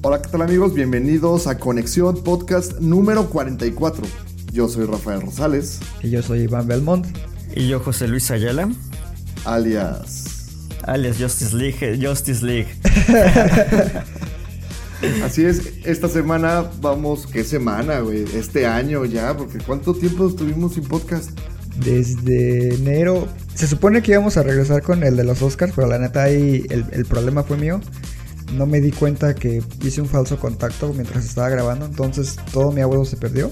Hola, ¿qué tal amigos? Bienvenidos a Conexión Podcast número 44. Yo soy Rafael Rosales, Y yo soy Iván Belmont. Y yo, José Luis Ayala, alias... alias Justice League, Justice League. Así es, esta semana vamos... ¿Qué semana, güey? Este año ya, porque ¿cuánto tiempo estuvimos sin podcast? Desde enero. Se supone que íbamos a regresar con el de los Oscars, pero la neta ahí el, el problema fue mío. No me di cuenta que hice un falso contacto mientras estaba grabando, entonces todo mi abuelo se perdió.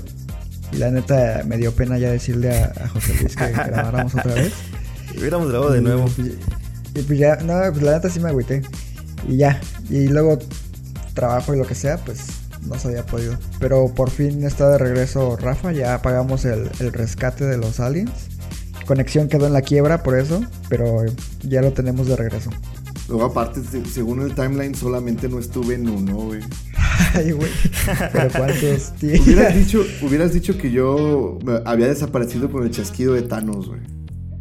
Y la neta me dio pena ya decirle a, a José Luis que grabáramos otra vez. Hubiéramos grabado de nuevo. Y, y pues ya, no, pues la neta sí me agüité. Y ya, y luego trabajo y lo que sea, pues no se había podido. Pero por fin está de regreso Rafa, ya pagamos el, el rescate de los aliens. Conexión quedó en la quiebra por eso, pero ya lo tenemos de regreso. Luego aparte, se- según el timeline, solamente no estuve en uno, güey. Ay, güey. Pero cuántos Hubieras días. dicho, hubieras dicho que yo había desaparecido con el chasquido de Thanos, güey.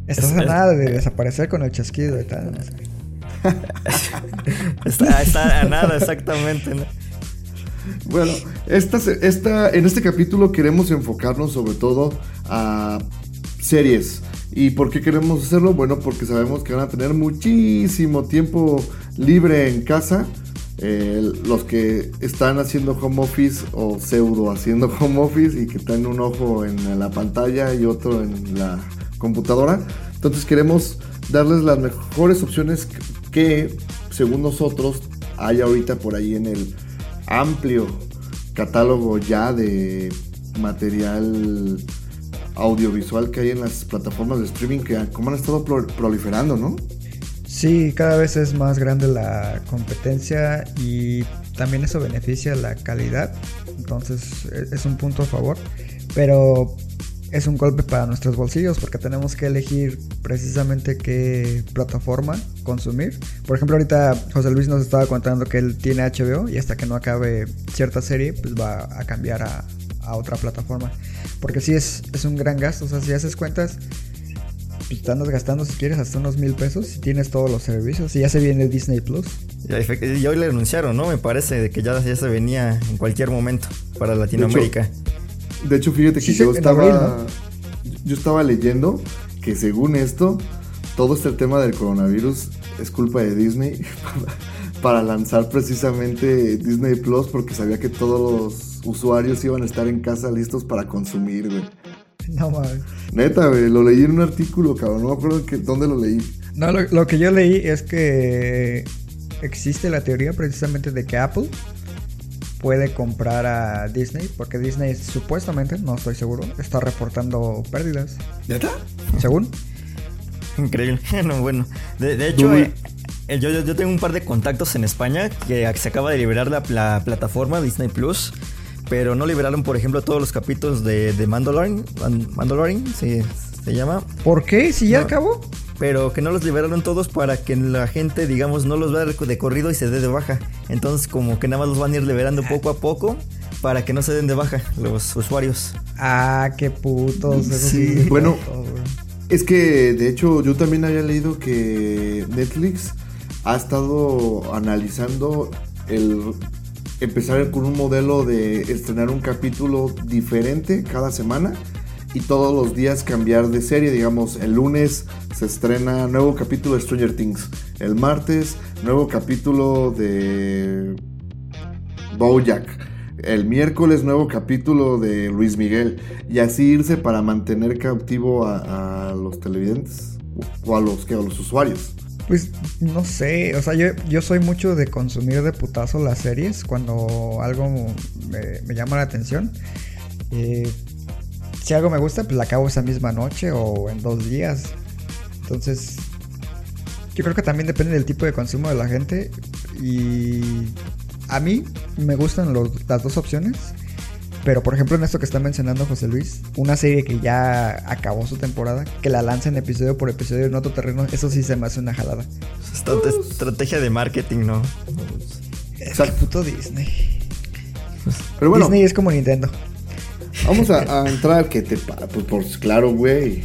Estás a nada de desaparecer con el chasquido de Thanos. Está, está a nada, exactamente. ¿no? Bueno, esta, se- esta, en este capítulo queremos enfocarnos sobre todo a series. ¿Y por qué queremos hacerlo? Bueno, porque sabemos que van a tener muchísimo tiempo libre en casa. eh, los que están haciendo home office o pseudo haciendo home office y que tienen un ojo en la pantalla y otro en la computadora. Entonces queremos darles las mejores opciones que, según nosotros, hay ahorita por ahí en el amplio catálogo ya de material audiovisual que hay en las plataformas de streaming que como han estado pro- proliferando, ¿no? Sí, cada vez es más grande la competencia y también eso beneficia la calidad. Entonces e- es un punto a favor. Pero es un golpe para nuestros bolsillos porque tenemos que elegir precisamente qué plataforma consumir. Por ejemplo, ahorita José Luis nos estaba contando que él tiene HBO y hasta que no acabe cierta serie, pues va a cambiar a, a otra plataforma. Porque sí es, es un gran gasto. O sea, si haces cuentas, pues te andas gastando si quieres hasta unos mil pesos si tienes todos los servicios. Y ya se viene Disney Plus. Y hoy le anunciaron, ¿no? Me parece de que ya, ya se venía en cualquier momento para Latinoamérica. De hecho, fíjate que Sí, yo estaba abril, yo estaba leyendo que según esto todo este tema del coronavirus es culpa de Disney para lanzar precisamente Disney Plus porque sabía que todos los usuarios iban a estar en casa listos para consumir, güey. No mames. Neta, güey, lo leí en un artículo, cabrón, no me acuerdo que, dónde lo leí. No, lo, lo que yo leí es que existe la teoría precisamente de que Apple puede comprar a Disney porque Disney supuestamente, no estoy seguro, está reportando pérdidas. ¿Neta? Según. Increíble. No, bueno, de, de hecho, eh, eh, yo, yo- yo tengo un par de contactos en España que se acaba de liberar la, la plataforma Disney Plus. Pero no liberaron, por ejemplo, todos los capítulos de, de Mandalorian. Man- Mandalorian, sí, se llama. ¿Por qué? Si ya No. acabó. pero que no los liberaron todos para que la gente, digamos, no los vea de corrido y se dé de baja. Entonces, como que nada más los van a ir liberando poco a poco para que no se den de baja los usuarios. Ah, qué putos. Sí, bueno. puto. Es que, de hecho, yo también había leído que Netflix ha estado analizando el empezar con un modelo de estrenar un capítulo diferente cada semana y todos los días cambiar de serie. Digamos, el lunes se estrena nuevo capítulo de Stranger Things. El martes, nuevo capítulo de Bojack. El miércoles nuevo capítulo de Luis Miguel. Y así irse para mantener cautivo a, a los televidentes. O a los, que a los usuarios. Pues no sé, o sea, yo, yo soy mucho de consumir de putazo las series cuando algo me, llama la atención. Eh, si algo me gusta, pues la acabo esa misma noche o en dos días. Entonces, Yo creo que también depende del tipo de consumo de la gente. Y a mí me gustan los- las dos opciones. Pero por ejemplo en esto que está mencionando José Luis, una serie que ya acabó su temporada, que la lancen episodio por episodio en otro terreno, eso sí se me hace una jalada. Esta- estrategia de marketing, ¿no? Es que puto Disney. Pero bueno, Disney es como Nintendo. vamos a, a entrar que te pa- pues por claro, güey.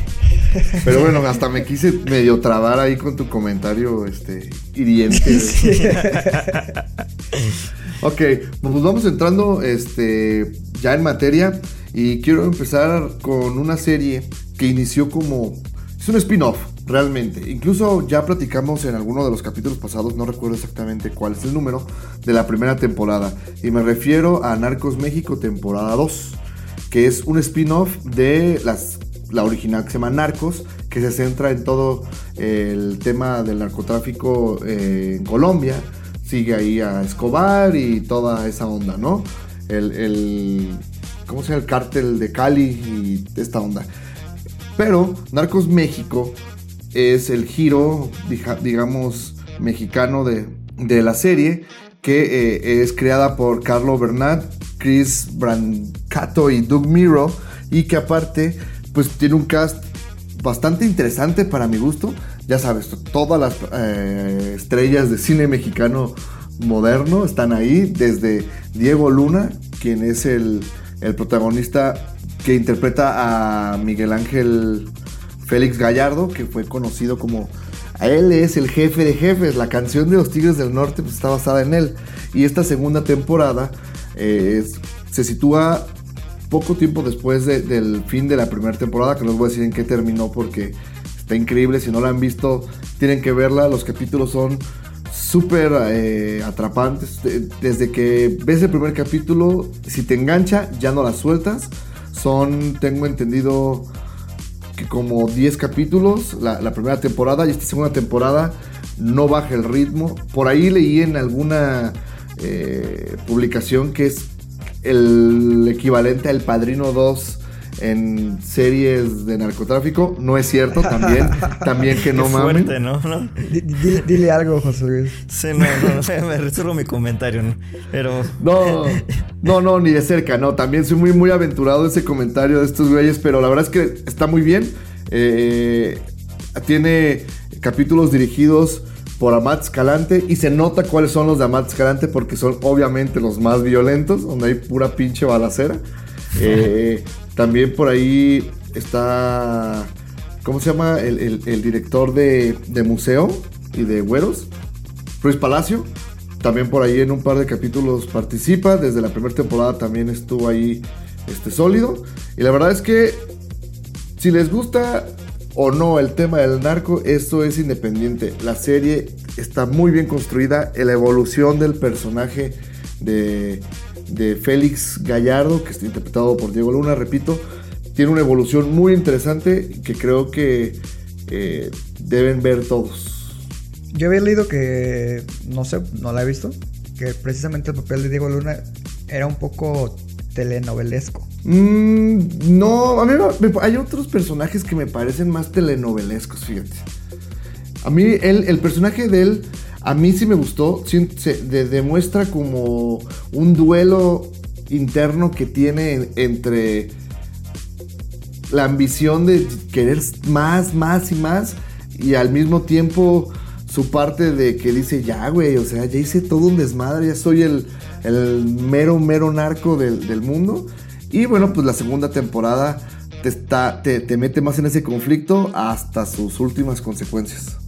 Pero bueno, hasta me quise medio trabar ahí con tu comentario este hiriente. güey. Ok, pues vamos entrando este, ya en materia y quiero empezar con una serie que inició como... Es un spin-off, realmente. Incluso ya platicamos en alguno de los capítulos pasados, no recuerdo exactamente cuál es el número, de la primera temporada. Y me refiero a Narcos México temporada 2, que es un spin-off de las, la original que se llama Narcos, que se centra en todo el tema del narcotráfico eh, en Colombia sigue ahí a Escobar y toda esa onda, ¿no? El, ¿cómo se llama? El cártel de Cali y esta onda. Pero Narcos México es el giro, digamos, mexicano de, de la serie, que eh, es creada por Carlo Bernat, Chris Brancato y Doug Miro, y que aparte, pues tiene un cast bastante interesante para mi gusto. Ya sabes, to- todas las eh, estrellas de cine mexicano moderno están ahí, desde Diego Luna, quien es el, protagonista que interpreta a Miguel Ángel Félix Gallardo, que fue conocido como... Él es el jefe de jefes. La canción de los Tigres del Norte pues, está basada en él. Y esta segunda temporada eh, se sitúa poco tiempo después de- del fin de la primera temporada, que no les voy a decir en qué terminó porque está increíble. Si no la han visto, tienen que verla. Los capítulos son súper eh, atrapantes. De- Desde que ves el primer capítulo, si te engancha, ya no la sueltas. Son, tengo entendido, que como 10 capítulos la, la primera temporada y esta segunda temporada no baja el ritmo. Por ahí leí en alguna eh, publicación que es el equivalente al Padrino 2 en series de narcotráfico. No es cierto, también, también que no Qué mamen. fuerte, ¿no? ¿no? Di- Dile, dile algo, José Luis. Sí, no, no, no, me reservo mi comentario, ¿no? Pero No, no, no, ni de cerca, no. También soy muy, muy aventurado ese comentario de estos güeyes, pero la verdad es que está muy bien. Eh, tiene capítulos dirigidos por Amat Escalante y se nota cuáles son los de Amat Escalante porque son obviamente los más violentos, donde hay pura pinche balacera. Eh, también por ahí está, ¿cómo se llama? El, el- director de, de museo y de güeros, Luis Palacio. También por ahí en un par de capítulos participa. Desde la primera temporada también estuvo ahí este, sólido. Y la verdad es que si les gusta o no el tema del narco, esto es independiente. La serie está muy bien construida. La evolución del personaje de, de Félix Gallardo, que está interpretado por Diego Luna, repito, tiene una evolución muy interesante que creo que eh, deben ver todos. Yo había leído que, no sé, no la he visto, que precisamente el papel de Diego Luna era un poco telenovelesco. Mm, no, a mí me- hay otros personajes que me parecen más telenovelescos, fíjate. A mí, él, el personaje de él, a mí sí me gustó. se de- demuestra como un duelo interno que tiene en- entre la ambición de querer más, más y más, y al mismo tiempo su parte de que dice, ya, güey, o sea, ya hice todo un desmadre, ya soy el, mero, mero narco del, mundo. Y bueno, pues la segunda temporada te mete más en ese conflicto hasta sus últimas consecuencias.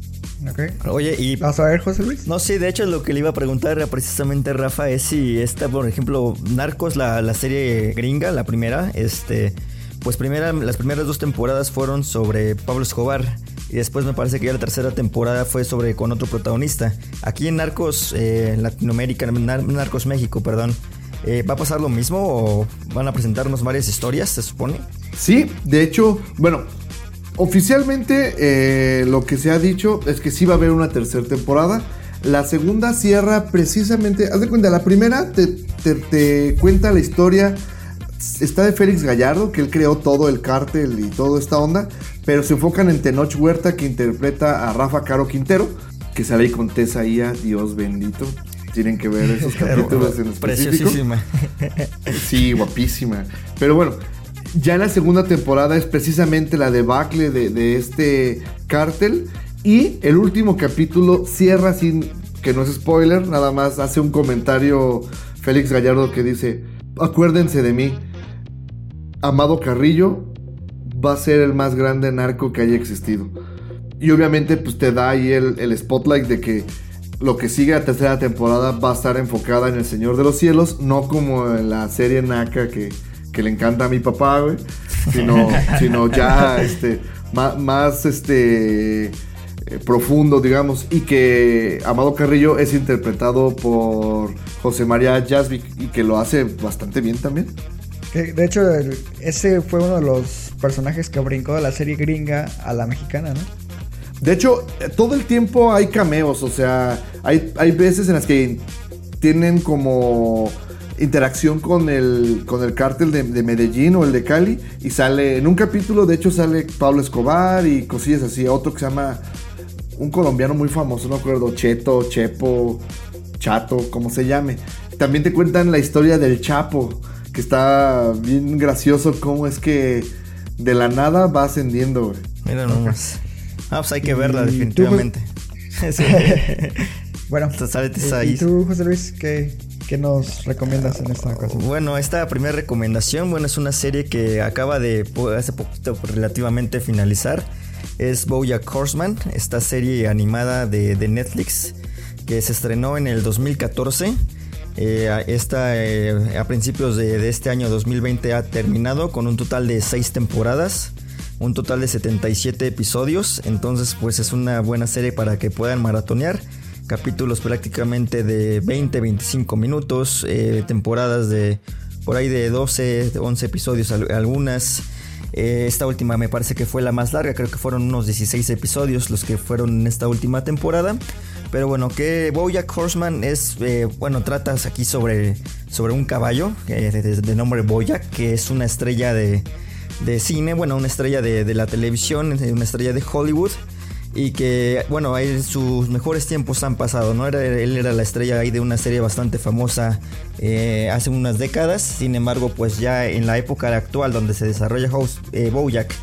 ¿Ok? Oye, y ¿Vas a ver, José Luis? No, sí, de hecho lo que le iba a preguntar precisamente Rafa es si esta, por ejemplo, Narcos, la, la serie gringa, la primera, este, pues primera, las primeras dos temporadas fueron sobre Pablo Escobar y después me parece que ya la tercera temporada fue sobre con otro protagonista. Aquí en Narcos eh, Latinoamérica, Nar- Narcos México, perdón, eh, ¿va a pasar lo mismo o van a presentarnos varias historias, se supone? Sí, de hecho, bueno, oficialmente eh, lo que se ha dicho es que sí va a haber una tercera temporada. La segunda cierra precisamente, haz de cuenta, la primera te, te- te cuenta la historia, está de Félix Gallardo, que él creó todo el cártel y toda esta onda, pero se enfocan en Tenoch Huerta, que interpreta a Rafa Caro Quintero. que sale ahí con Tessa Ia, Dios bendito. Tienen que ver esos capítulos en específico. Preciosísima. Sí, guapísima. Pero bueno, ya en la segunda temporada es precisamente la debacle de, este cártel. Y el último capítulo cierra sin, que no es spoiler, nada más hace un comentario Félix Gallardo que dice, acuérdense de mí, Amado Carrillo va a ser el más grande narco que haya existido. Y obviamente pues te da ahí el, el spotlight de que lo que sigue la tercera temporada va a estar enfocada en el Señor de los Cielos, no como en la serie Naka que, que le encanta a mi papá, güey, sino, sino ya este, más, más este, eh, profundo, digamos, y que Amado Carrillo es interpretado por José María Jasvik y que lo hace bastante bien también. De hecho, el- ese fue uno de los personajes que brincó de la serie gringa a la mexicana, ¿no? De hecho, eh, todo el tiempo hay cameos, o sea, hay, hay veces en las que tienen como interacción con el, con el cártel de, de Medellín o el de Cali y sale, en un capítulo de hecho sale Pablo Escobar y cosillas así, otro que se llama un colombiano muy famoso, no me acuerdo, Cheto, Chepo, Chato, como se llame. También te cuentan la historia del Chapo, que está bien gracioso cómo es que de la nada va ascendiendo, güey. Mira nomás. Ah, pues hay que verla, tú, definitivamente. Sí. Bueno, Entonces, ¿y, tú, José Luis, qué, qué nos recomiendas en esta ocasión? Bueno, esta primera recomendación, bueno, es una serie que acaba de hace poquito relativamente finalizar. Es BoJack Horseman, esta serie animada de, Netflix que se estrenó en el 2014. Eh, esta eh, a principios de, de este año 2020 ha terminado con un total de 6 temporadas, un total de 77 episodios. Entonces, pues es una buena serie para que puedan maratonear capítulos prácticamente de 20, 25 minutos, eh, temporadas de por ahí de 12, de 11 episodios al- algunas. Eh, esta última me parece que fue la más larga, creo que fueron unos 16 episodios los que fueron en esta última temporada. Pero bueno, que Bojack Horseman es, eh, bueno, tratas aquí sobre, sobre un caballo eh, de, de- nombre Bojack, que es una estrella de, de cine, bueno, una estrella de, de la televisión, una estrella de Hollywood. Y que, bueno, sus mejores tiempos han pasado, ¿no? Era, él era la estrella ahí de una serie bastante famosa eh, hace unas décadas. Sin embargo, pues ya en la época actual donde se desarrolla House, eh, Bojack,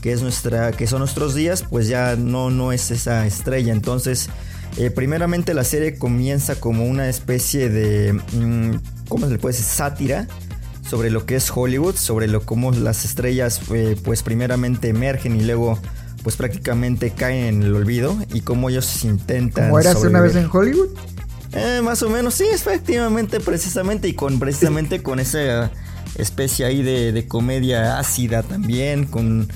que, es nuestra, que son nuestros días, pues ya no, no es esa estrella. Entonces, eh, primeramente la serie comienza como una especie de, mm, ¿cómo se le puede decir? Sátira sobre lo que es Hollywood, sobre lo cómo las estrellas pues primeramente emergen y luego pues prácticamente caen en el olvido y cómo ellos intentan ¿Cómo eras una vez en Hollywood? Eh, más o menos, sí, efectivamente, precisamente, y con precisamente con esa especie ahí de, de comedia ácida también, con,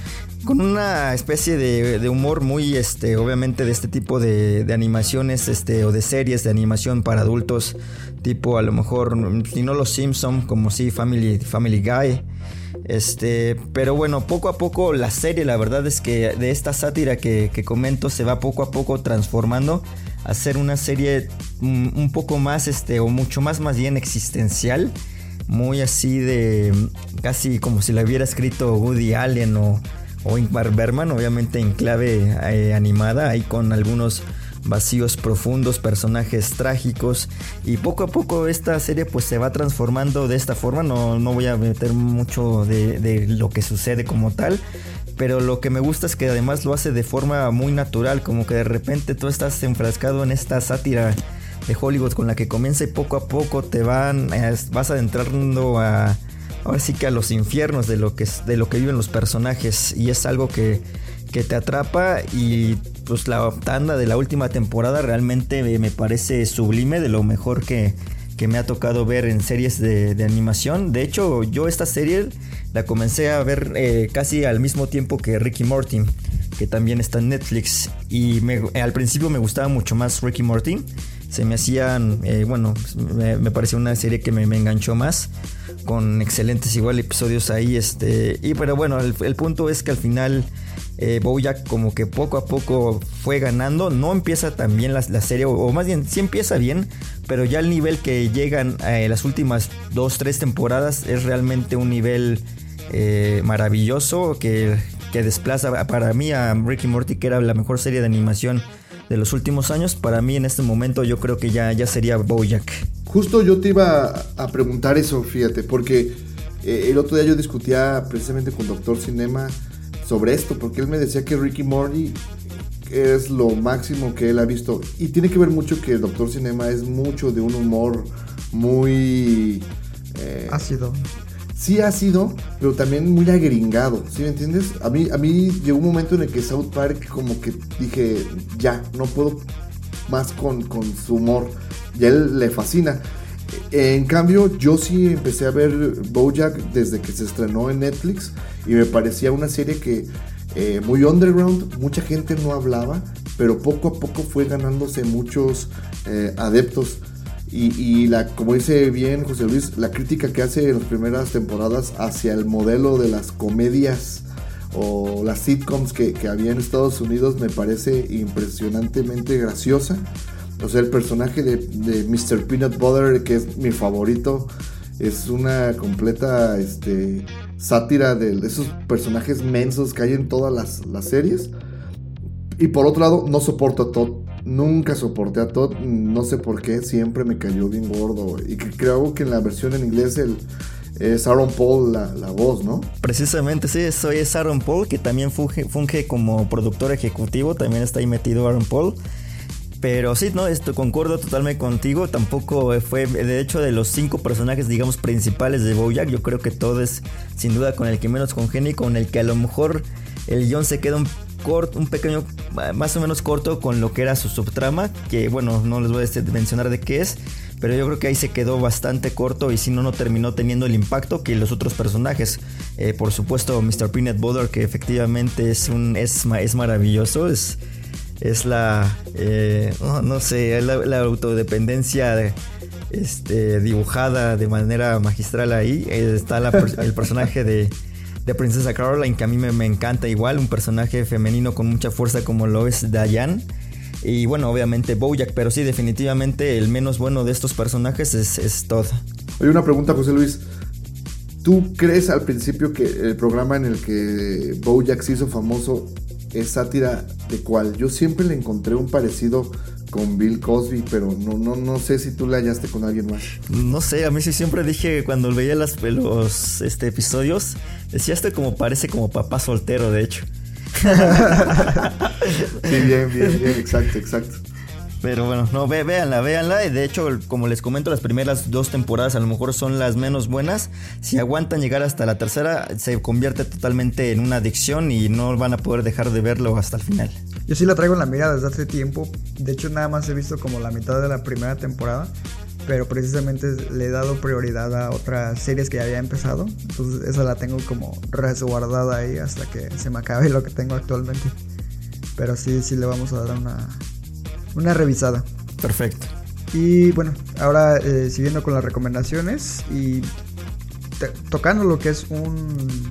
con una especie de, de humor muy, este, obviamente, de este tipo de, de animaciones, este, o de series de animación para adultos, tipo a lo mejor, si no los Simpson, como sí, Family, Family Guy. Este, pero bueno, poco a poco la serie, la verdad es que de esta sátira que, que comento se va poco a poco transformando a ser una serie mm, un poco más, este, o mucho más, más bien existencial, muy así de, casi como si la hubiera escrito Woody Allen o, o Ingmar Bergman, obviamente en clave eh, animada, ahí con algunos vacíos profundos, personajes trágicos y poco a poco esta serie pues se va transformando de esta forma, no, no voy a meter mucho de, de lo que sucede como tal, pero lo que me gusta es que además lo hace de forma muy natural, como que de repente tú estás enfrascado en esta sátira de Hollywood con la que comienza y poco a poco te van, vas adentrando a, ahora sí que a los infiernos de lo que, de lo que viven los personajes y es algo que, que te atrapa y pues la tanda de la última temporada realmente me, parece sublime de lo mejor que, que me ha tocado ver en series de, animación. De hecho, yo esta serie la comencé a ver eh, casi al mismo tiempo que Ricky Morty, que también está en Netflix. Y al principio me gustaba mucho más Ricky Morty. Se me hacían, eh, bueno, me, me pareció una serie que me, enganchó más. Con excelentes igual episodios ahí. Este, y pero bueno, el, punto es que al final eh, Bojack como que poco a poco fue ganando. No empieza tan bien la, la serie, o, o más bien sí empieza bien, pero ya el nivel que llegan eh, las últimas dos, tres temporadas es realmente un nivel eh, maravilloso que, que desplaza para mí a Ricky Morty, que era la mejor serie de animación de los últimos años, para mí en este momento yo creo que ya, ya sería Bojack. Justo yo te iba a preguntar eso, fíjate, porque eh, el otro día yo discutía precisamente con Doctor Cinema sobre esto, porque él me decía que Ricky Morty es lo máximo que él ha visto. Y tiene que ver mucho que Doctor Cinema es mucho de un humor muy... Eh, ácido. Sí ácido, pero también muy agringado, ¿sí me entiendes? A mí, a mí llegó un momento en el que South Park como que dije, ya, no puedo más con, con su humor. Y a él le fascina. En cambio, yo sí empecé a ver Bojack desde que se estrenó en Netflix y me parecía una serie que eh, muy underground, mucha gente no hablaba, pero poco a poco fue ganándose muchos eh, adeptos. Y, como dice bien José Luis, la crítica que hace en las primeras temporadas hacia el modelo de las comedias o las sitcoms que, que había en Estados Unidos me parece impresionantemente graciosa. O sea, el personaje de, Mr. Peanut Butter, que es mi favorito, es una completa este, sátira de esos personajes mensos que hay en todas las, series. Y por otro lado, no soporto. Nunca soporté a Todd. No sé por qué. Siempre me cayó bien gordo. Y que creo que en la versión en inglés es Aaron Paul la, la, voz, ¿no? Precisamente, sí. Soy es Aaron Paul, que también funge, como productor ejecutivo. También está ahí metido Aaron Paul. Pero sí, no, esto concuerdo totalmente contigo. Tampoco fue, de hecho, de los cinco personajes, digamos, principales de Bojack, yo creo que todo es sin duda con el que menos congenia con el que a lo mejor el guion se queda un un pequeño, más o menos corto con lo que era su subtrama, que bueno, no les voy a mencionar de qué es, pero yo creo que ahí se quedó bastante corto y si no, no terminó teniendo el impacto que los otros personajes. Eh, por supuesto, Mr. Peanut Butter, que efectivamente es un es, es maravilloso, es es la, eh, no, sé, la, autodependencia este, dibujada de manera magistral ahí. Está el personaje de, de, Princesa Caroline, que a mí me, encanta igual, un personaje femenino con mucha fuerza como lo es Diane. Y bueno, obviamente Bojack, pero sí, definitivamente el menos bueno de estos personajes es, es Todd. Oye, una pregunta, José Luis. ¿Tú crees al principio que el programa en el que Bojack se hizo famoso es sátira de cuál. Yo siempre le encontré un parecido con Bill Cosby, pero no, no, no sé si tú le hallaste con alguien más. No sé, a mí sí siempre dije cuando veía las, los este, episodios, decía este como parece como papá soltero, de hecho. sí, bien, bien, bien, exacto, exacto. Pero bueno, no, ve, véanla, véanla. De hecho, como les comento, las primeras dos temporadas a lo mejor son las menos buenas. Si aguantan llegar hasta la tercera, se convierte totalmente en una adicción y no van a poder dejar de verlo hasta el final. Yo sí la traigo en la mira desde hace tiempo. De hecho, nada más he visto como la mitad de la primera temporada. Pero precisamente le he dado prioridad a otras series que ya había empezado. Entonces esa la tengo como resguardada ahí hasta que se me acabe lo que tengo actualmente. Pero sí, sí le vamos a dar una, una revisada. Perfecto. Y bueno, ahora eh, siguiendo con las recomendaciones y tocando lo que es un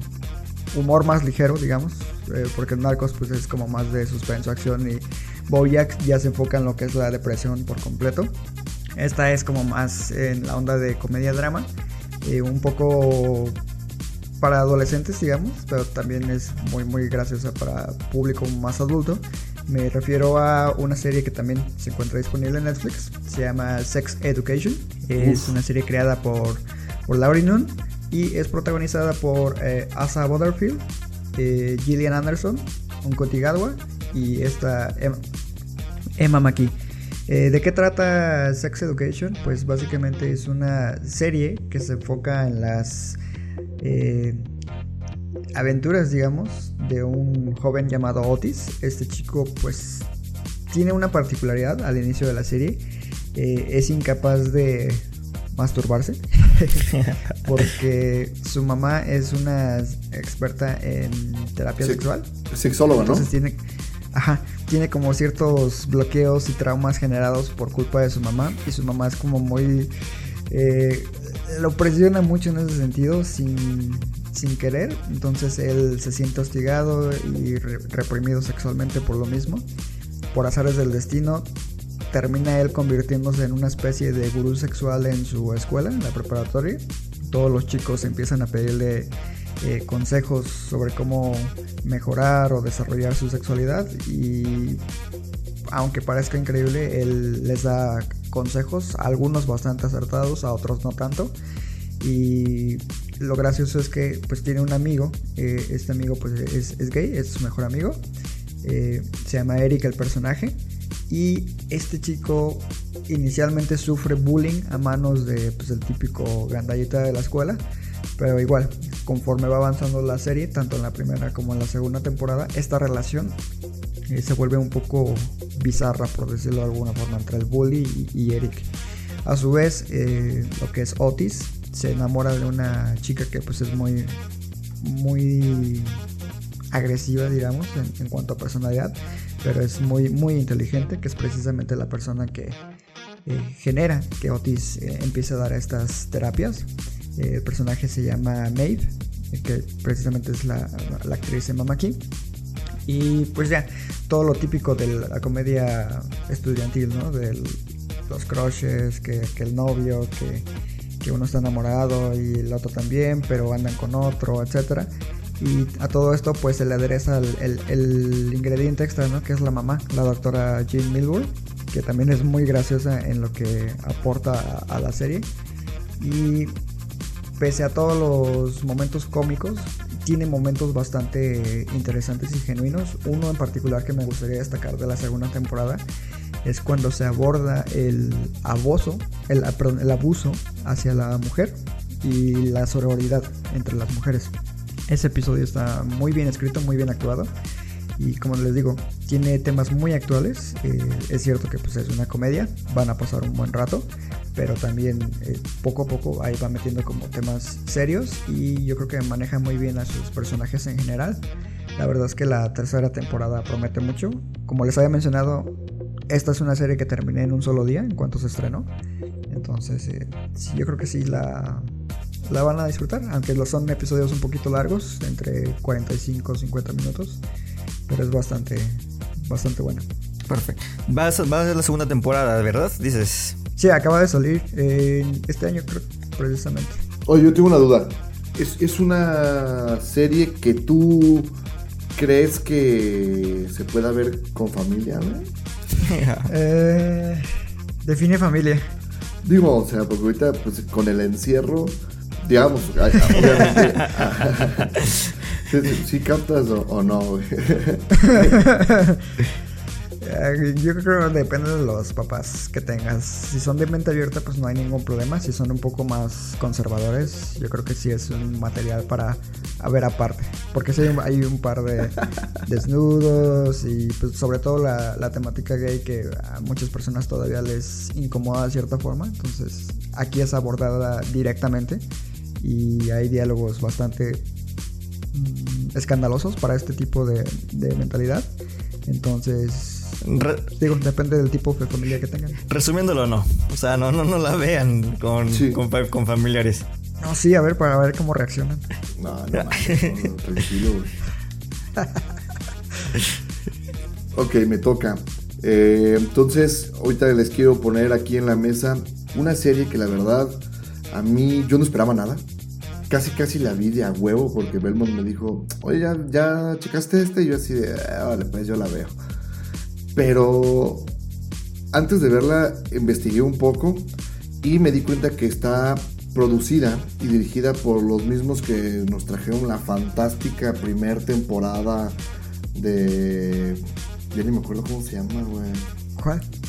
humor más ligero, digamos, eh, porque Narcos pues es como más de suspenso, acción y Bojack ya se enfoca en lo que es la depresión por completo. Esta es como más en la onda de comedia-drama, eh, un poco para adolescentes, digamos, pero también es muy muy graciosa para público más adulto. Me refiero a una serie que también se encuentra disponible en Netflix. Se llama Sex Education. Es una serie creada por, por Laurie Nunn y es protagonizada por eh, Asa Butterfield, eh, Gillian Anderson, un Gadwa y esta Emma, Emma McKee. Eh, ¿De qué trata Sex Education? Pues básicamente es una serie que se enfoca en las aventuras, digamos, de un joven llamado Otis. Este chico pues tiene una particularidad al inicio de la serie. Eh, es incapaz de masturbarse porque su mamá es una experta en terapia sexual. Sexóloga, ¿no? Entonces tiene, ajá, tiene como ciertos bloqueos y traumas generados por culpa de su mamá y su mamá es como muy... Eh, lo presiona mucho en ese sentido sin sin querer, entonces él se siente hostigado y reprimido sexualmente por lo mismo. Por azares del destino, termina él convirtiéndose en una especie de gurú sexual en su escuela, en la preparatoria. Todos los chicos empiezan a pedirle eh, consejos sobre cómo mejorar o desarrollar su sexualidad y aunque parezca increíble, él les da consejos, algunos bastante acertados, a otros no tanto. Y lo gracioso es que pues tiene un amigo, eh, este amigo pues es, gay, es su mejor amigo, eh, se llama Eric el personaje. Y este chico inicialmente sufre bullying a manos de pues, el típico gandallita de la escuela. Pero igual, conforme va avanzando la serie, tanto en la primera como en la segunda temporada, esta relación eh, se vuelve un poco bizarra, por decirlo de alguna forma, entre el bully y, Eric. A su vez, eh, lo que es Otis se enamora de una chica que pues es muy, muy agresiva, digamos, en, cuanto a personalidad, pero es muy, muy inteligente, que es precisamente la persona que eh, genera que Otis empiece a dar estas terapias. el personaje se llama Maeve, que precisamente es la, la actriz de Mama King. Y pues ya, todo lo típico de la comedia estudiantil, ¿no? De los crushes, que, el novio, que, uno está enamorado y el otro también, pero andan con otro, etc. Y a todo esto pues se le adereza el, ingrediente extra. Que es la mamá, la doctora Jean Milburn, que también es muy graciosa en lo que aporta a la serie. Y pese a todos los momentos cómicos, tiene momentos bastante interesantes y genuinos. Uno en particular que me gustaría destacar de la segunda temporada es cuando se aborda el abuso, el, el abuso hacia la mujer y la sororidad entre las mujeres. Ese episodio está muy bien escrito, muy bien actuado y como les digo, tiene temas muy actuales. Eh, es cierto que pues, es una comedia, van a pasar un buen rato, pero también eh, poco a poco ahí va metiendo como temas serios y yo creo que maneja muy bien a sus personajes en general. La verdad es que la tercera temporada promete mucho. Como les había mencionado, esta es una serie que terminé en un solo día en cuanto se estrenó. Entonces, eh, sí, yo creo que sí la, la van a disfrutar, aunque lo son episodios un poquito largos, entre 45 o 50 minutos, pero es bastante, bastante bueno. Perfecto. Va a, ser, la segunda temporada, ¿verdad? Dices. Sí, acaba de salir este año, creo, precisamente. Oye, yo tengo una duda. ¿Es, una serie que tú crees que se pueda ver con familia, ¿no? eh, define familia. Digo, o sea, porque ahorita pues, con el encierro, digamos, obviamente. ¿Sí, captas o, no, güey? Yo creo que depende de los papás que tengas. Si son de mente abierta, pues no hay ningún problema. Si son un poco más conservadores, yo creo que sí es un material para ver aparte. Porque sí hay un par de desnudos y pues sobre todo la, la temática gay que a muchas personas todavía les incomoda de cierta forma. Entonces aquí es abordada directamente y hay diálogos bastante mm, escandalosos para este tipo de, de mentalidad. Entonces Digo, depende del tipo de familia que tengan. Resumiéndolo, no. O sea, no, no, no la vean con, con, familiares. No, sí, a ver, para ver cómo reaccionan. No, no, no, tranquilo, ok, me toca. Eh, entonces, ahorita les quiero poner aquí en la mesa una serie que la verdad a mí yo no esperaba nada. Casi, casi la vi de a huevo porque Belmont me dijo, oye, ya, ya checaste este y yo así de, ah, vale, pues yo la veo. Pero antes de verla investigué un poco y me di cuenta que está producida y dirigida por los mismos que nos trajeron la fantástica primer temporada de... Ya ni me acuerdo cómo se llama, güey.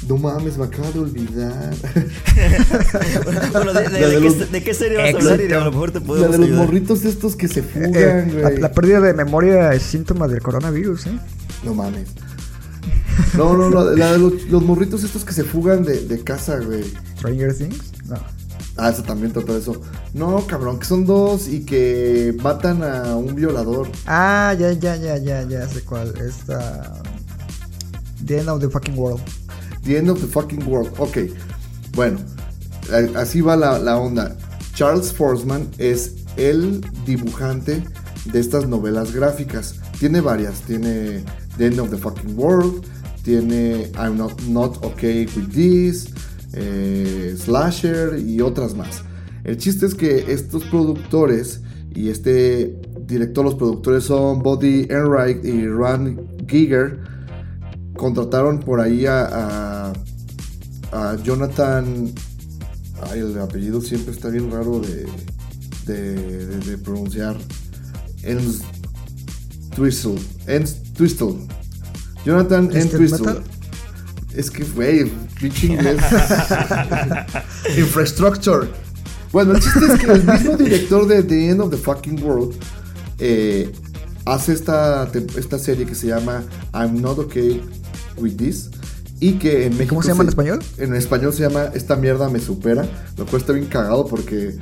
No mames, me acabo de olvidar. bueno, de, qué, serie vas a hablar? Y a lo mejor te podemos La de los morritos estos que se fugan, eh, güey. la, pérdida de memoria es síntoma del coronavirus, ¿eh? No mames. No, no, no, la de los, morritos estos que se fugan de, casa, güey. ¿Stranger Things? No. Ah, eso también trata de eso. No, cabrón, que son dos y que matan a un violador. Ah, ya, ya, ya, ya, ya sé cuál. Esta. The End of the Fucking World. The End of the Fucking World, ok. Bueno, así va la, la onda. Charles Forsman es el dibujante de estas novelas gráficas. Tiene varias, tiene The End of the Fucking World, tiene I'm Not, not Okay With This, eh, Slasher y otras más. El chiste es que estos productores y este director, los productores son Buddy Enright y Ron Giger, contrataron por ahí a, a, a Jonathan. Ay, el apellido siempre está bien raro de, de, de- de pronunciar. Ens Twistle. Ens Twistle. Jonathan. ¿Twisted Twistle. Es que, güey, pinche inglés. Infrastructure. Bueno, el chiste es que el mismo director de The End of the Fucking World eh, hace esta, esta serie que se llama I'm Not Okay With This. Y que en México. ¿Cómo se llama en español? En español se llama Esta mierda me supera. Lo cual está bien cagado porque.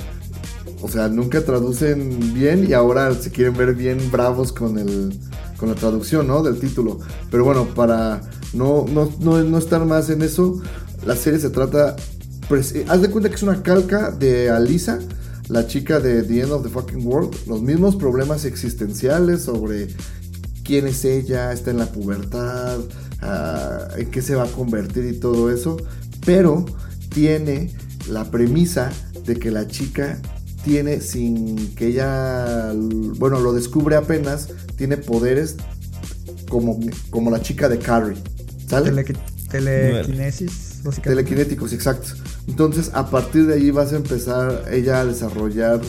O sea, nunca traducen bien y ahora se quieren ver bien bravos con el con la traducción, ¿no? Del título. Pero bueno, para no, no, no, no estar más en eso, la serie se trata. pues, eh, haz de cuenta que es una calca de Alisa, la chica de The End of the Fucking World. Los mismos problemas existenciales sobre quién es ella, está en la pubertad, ah, en qué se va a convertir y todo eso. Pero tiene la premisa de que la chica tiene, sin que ella, bueno, lo descubre apenas, tiene poderes como, como la chica de Carrie. ¿Sale? Telequi- telequinesis, básicamente. Telequinéticos, exacto. Entonces, a partir de ahí vas a empezar ella a desarrollar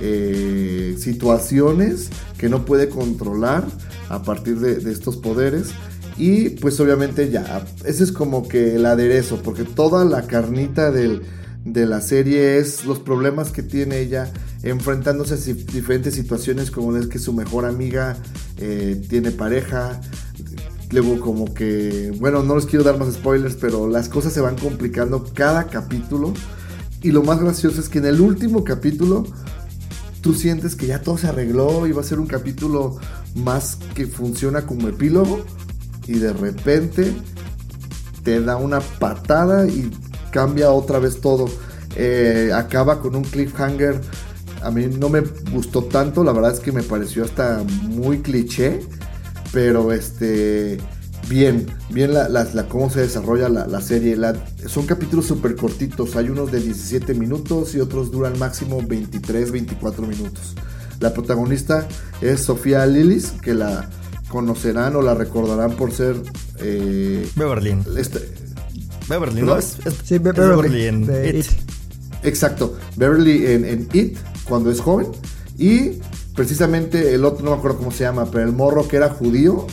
eh, situaciones que no puede controlar a partir de, de estos poderes. Y pues obviamente ya, ese es como que el aderezo, porque toda la carnita de la serie es los problemas que tiene ella enfrentándose a diferentes situaciones como es que su mejor amiga eh, tiene pareja, Luego como que, bueno, no les quiero dar más spoilers, pero las cosas se van complicando cada capítulo. Y lo más gracioso es que en el último capítulo tú sientes que ya todo se arregló y va a ser un capítulo más que funciona como epílogo. Y de repente te da una patada y cambia otra vez todo. Eh, acaba con un cliffhanger. A mí no me gustó tanto, la verdad es que me pareció hasta muy cliché. Pero este. Bien, bien la, cómo se desarrolla la, la serie. Son capítulos súper cortitos. Hay unos de 17 minutos y otros duran máximo 23, 24 minutos. La protagonista es Sofía Lillis, que la conocerán o la recordarán por ser. eh, Beverly. este- Beverly, ¿Perdón? ¿no? Es, es- Sí, Be- es Beverly, en de It. It. Exacto, Beverly en, en It, cuando es joven. Y precisamente el otro, no me acuerdo cómo se llama, pero el morro que era judío,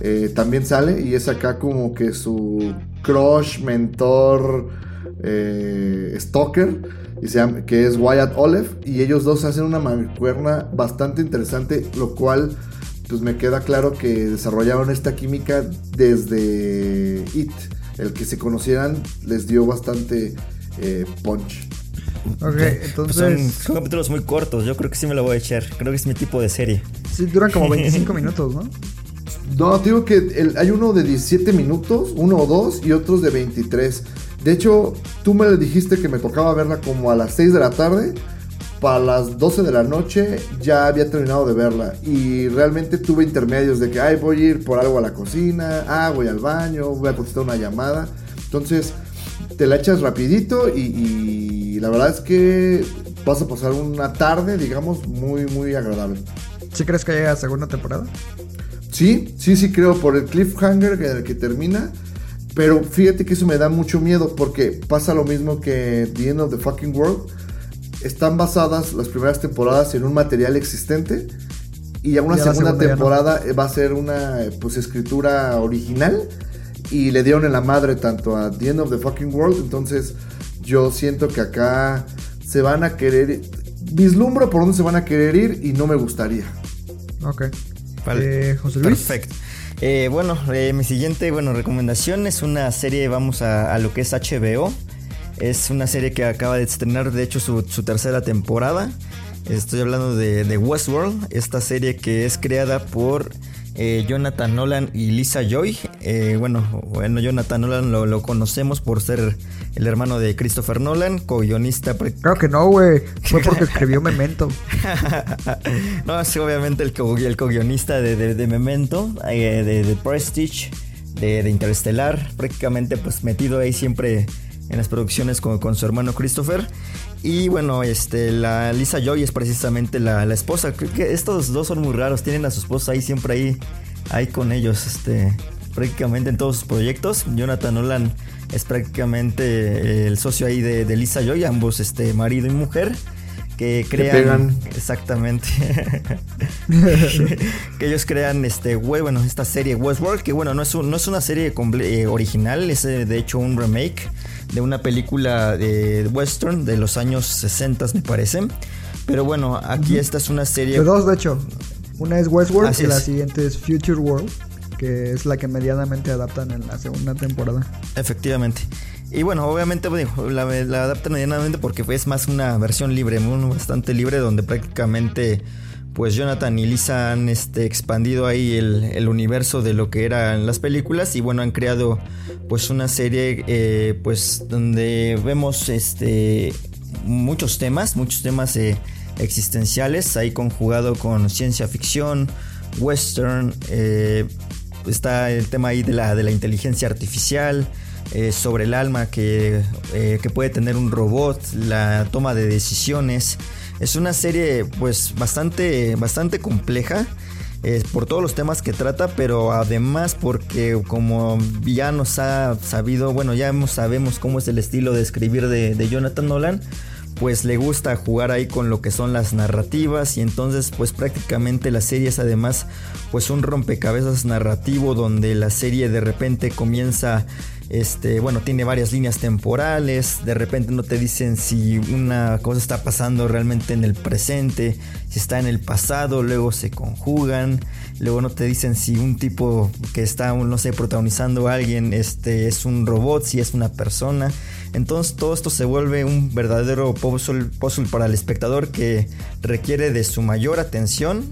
eh, también sale y es acá como que su crush, mentor, eh, stalker, y se llama- que es Wyatt Olive. Y ellos dos hacen una mancuerna bastante interesante, lo cual pues me queda claro que desarrollaron esta química desde It. El que se conocieran les dio bastante eh, punch. Ok, Pues son, entonces. son capítulos muy cortos. Yo creo que sí me lo voy a echar. Creo que es mi tipo de serie. Sí, duran como 25 minutos, ¿no? No, digo que el- hay uno de 17 minutos, uno o dos, y otros de 23. De hecho, tú me dijiste que me tocaba verla como a las 6 de la tarde. Para las 12 de la noche ya había terminado de verla. Y realmente tuve intermedios de que, ay, voy a ir por algo a la cocina, ah, voy al baño, voy a contestar una llamada. Entonces, te la echas rapidito y, y la verdad es que vas a pasar una tarde, digamos, muy, muy agradable. ¿Sí crees que haya segunda temporada? Sí, sí, sí creo por el cliffhanger en el que termina. Pero fíjate que eso me da mucho miedo porque pasa lo mismo que The End of the Fucking World. Están basadas las primeras temporadas en un material existente y ya una Ya la segunda, segunda no. temporada eh, va a ser una pues escritura original y le dieron en la madre tanto a The End of the Fucking World. Entonces yo siento que acá se van a querer vislumbro por dónde se van a querer ir y no me gustaría. Ok. Vale. Eh, José Luis. Perfecto. Eh, bueno, eh, mi siguiente bueno, recomendación es una serie, vamos a, a lo que es HBO. Es una serie que acaba de estrenar, de hecho, su, su tercera temporada. Estoy hablando de, de Westworld, esta serie que es creada por eh, Jonathan Nolan y Lisa Joy. Eh, bueno, bueno, Jonathan Nolan lo, lo conocemos por ser el hermano de Christopher Nolan, co-guionista Claro que no, güey. Fue porque escribió Memento. no, sí, obviamente el, co- el co-guionista de, de- de Memento, eh, de, de Prestige, de, de Interstellar, prácticamente pues metido ahí siempre en las producciones con, su hermano Christopher. Y bueno, este, la Lisa Joy es precisamente la, la esposa. Creo que estos dos son muy raros, tienen a su esposa ahí siempre ahí, ahí con ellos, este... prácticamente en todos sus proyectos. Jonathan Nolan es prácticamente el socio ahí de, de Lisa Joy, ambos este, marido y mujer que crean pegan. exactamente que ellos crean este bueno esta serie Westworld que bueno no es un- no es una serie eh, original es eh, de hecho un remake de una película de western de los años 60 me parece pero bueno aquí esta es una serie De dos, de hecho. Una es Westworld Así y la siguiente es Future World, que es la que medianamente adaptan en la segunda temporada. Efectivamente. Y bueno, obviamente pues, la, la adaptan medianamente porque es más una versión libre, bastante libre, donde prácticamente pues Jonathan y Lisa han este, expandido ahí el, el universo de lo que eran las películas y bueno, han creado pues una serie eh, pues donde vemos este muchos temas, muchos temas eh, existenciales, ahí conjugado con ciencia ficción, western, eh, está el tema ahí de la, de la inteligencia artificial, eh, sobre el alma que, eh, que puede tener un robot, la toma de decisiones. Es una serie pues bastante, bastante compleja. eh, por todos los temas que trata, pero además porque como ya nos ha sabido, bueno, ya sabemos cómo es el estilo de escribir de, de Jonathan Nolan, pues le gusta jugar ahí con lo que son las narrativas y entonces pues prácticamente la serie es además pues un rompecabezas narrativo donde la serie de repente comienza este bueno tiene varias líneas temporales de repente no te dicen si una cosa está pasando realmente en el presente si está en el pasado luego se conjugan luego no te dicen si un tipo que está no sé protagonizando a alguien este es un robot si es una persona. Entonces todo esto se vuelve un verdadero puzzle, puzzle para el espectador que requiere de su mayor atención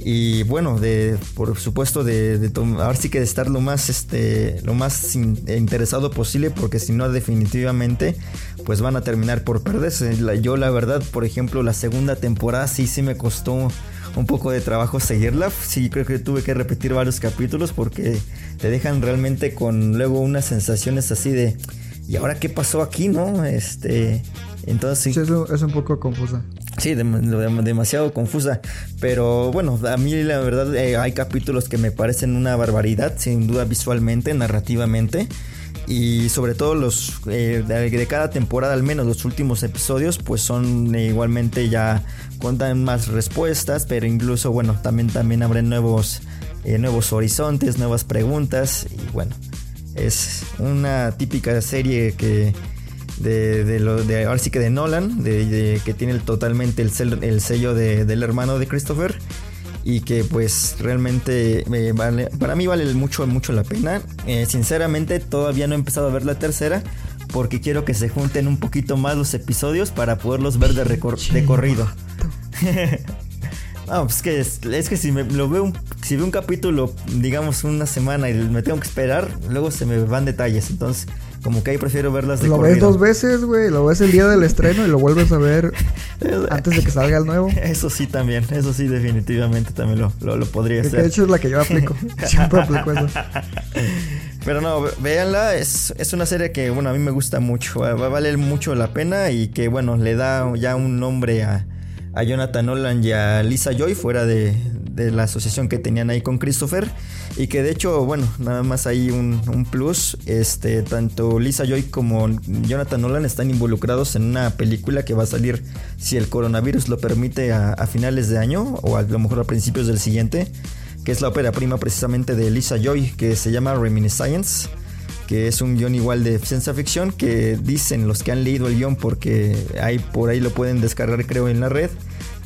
y bueno, de por supuesto de, de ahora sí que de estar lo más este lo más in- interesado posible porque si no definitivamente pues van a terminar por perderse. Yo la verdad, por ejemplo, la segunda temporada sí sí me costó un poco de trabajo seguirla. Sí creo que tuve que repetir varios capítulos porque te dejan realmente con luego unas sensaciones así de ¿y ahora qué pasó aquí, no? Este, entonces sí, Sí, es, es un poco confusa. Sí, dem- demasiado confusa. Pero bueno, a mí la verdad eh, hay capítulos que me parecen una barbaridad, sin duda visualmente, narrativamente. Y sobre todo los eh, de, de cada temporada, al menos los últimos episodios, pues son igualmente ya cuentan más respuestas, pero incluso bueno, también, también abren nuevos, eh, nuevos horizontes, nuevas preguntas. Y bueno, es una típica serie que de, de lo de ahora sí que de Nolan, de, de- que tiene el- totalmente el, sel- el sello de- del hermano de Christopher y que pues realmente me vale, para mí vale mucho mucho la pena. Eh, sinceramente todavía no he empezado a ver la tercera porque quiero que se junten un poquito más los episodios para poderlos ver de, recor- de corrido. No, pues que es, es que si me lo veo un, si veo un capítulo, digamos una semana y me tengo que esperar, luego se me van detalles. Entonces, como que ahí prefiero verlas de Lo corrido. ves dos veces, güey. Lo ves el día del estreno y lo vuelves a ver antes de que salga el nuevo. Eso sí también, eso sí definitivamente también lo, lo, lo podría Que hacer. de hecho es la que yo aplico. Siempre aplico eso. Pero no, véanla, es, es una serie que, bueno, a mí me gusta mucho, va va a valer mucho la pena y que, bueno, le da ya un nombre a, a Jonathan Nolan y a Lisa Joy fuera de, de la asociación que tenían ahí con Christopher. Y que de hecho, bueno, nada más hay un, un plus, este, tanto Lisa Joy como Jonathan Nolan están involucrados en una película que va a salir, si el coronavirus lo permite, a, finales de año o a lo mejor a principios del siguiente que es la ópera prima precisamente de Lisa Joy, que se llama Reminiscence, que es un guion igual de ciencia ficción, que dicen los que han leído el guion, porque hay, por ahí lo pueden descargar creo en la red,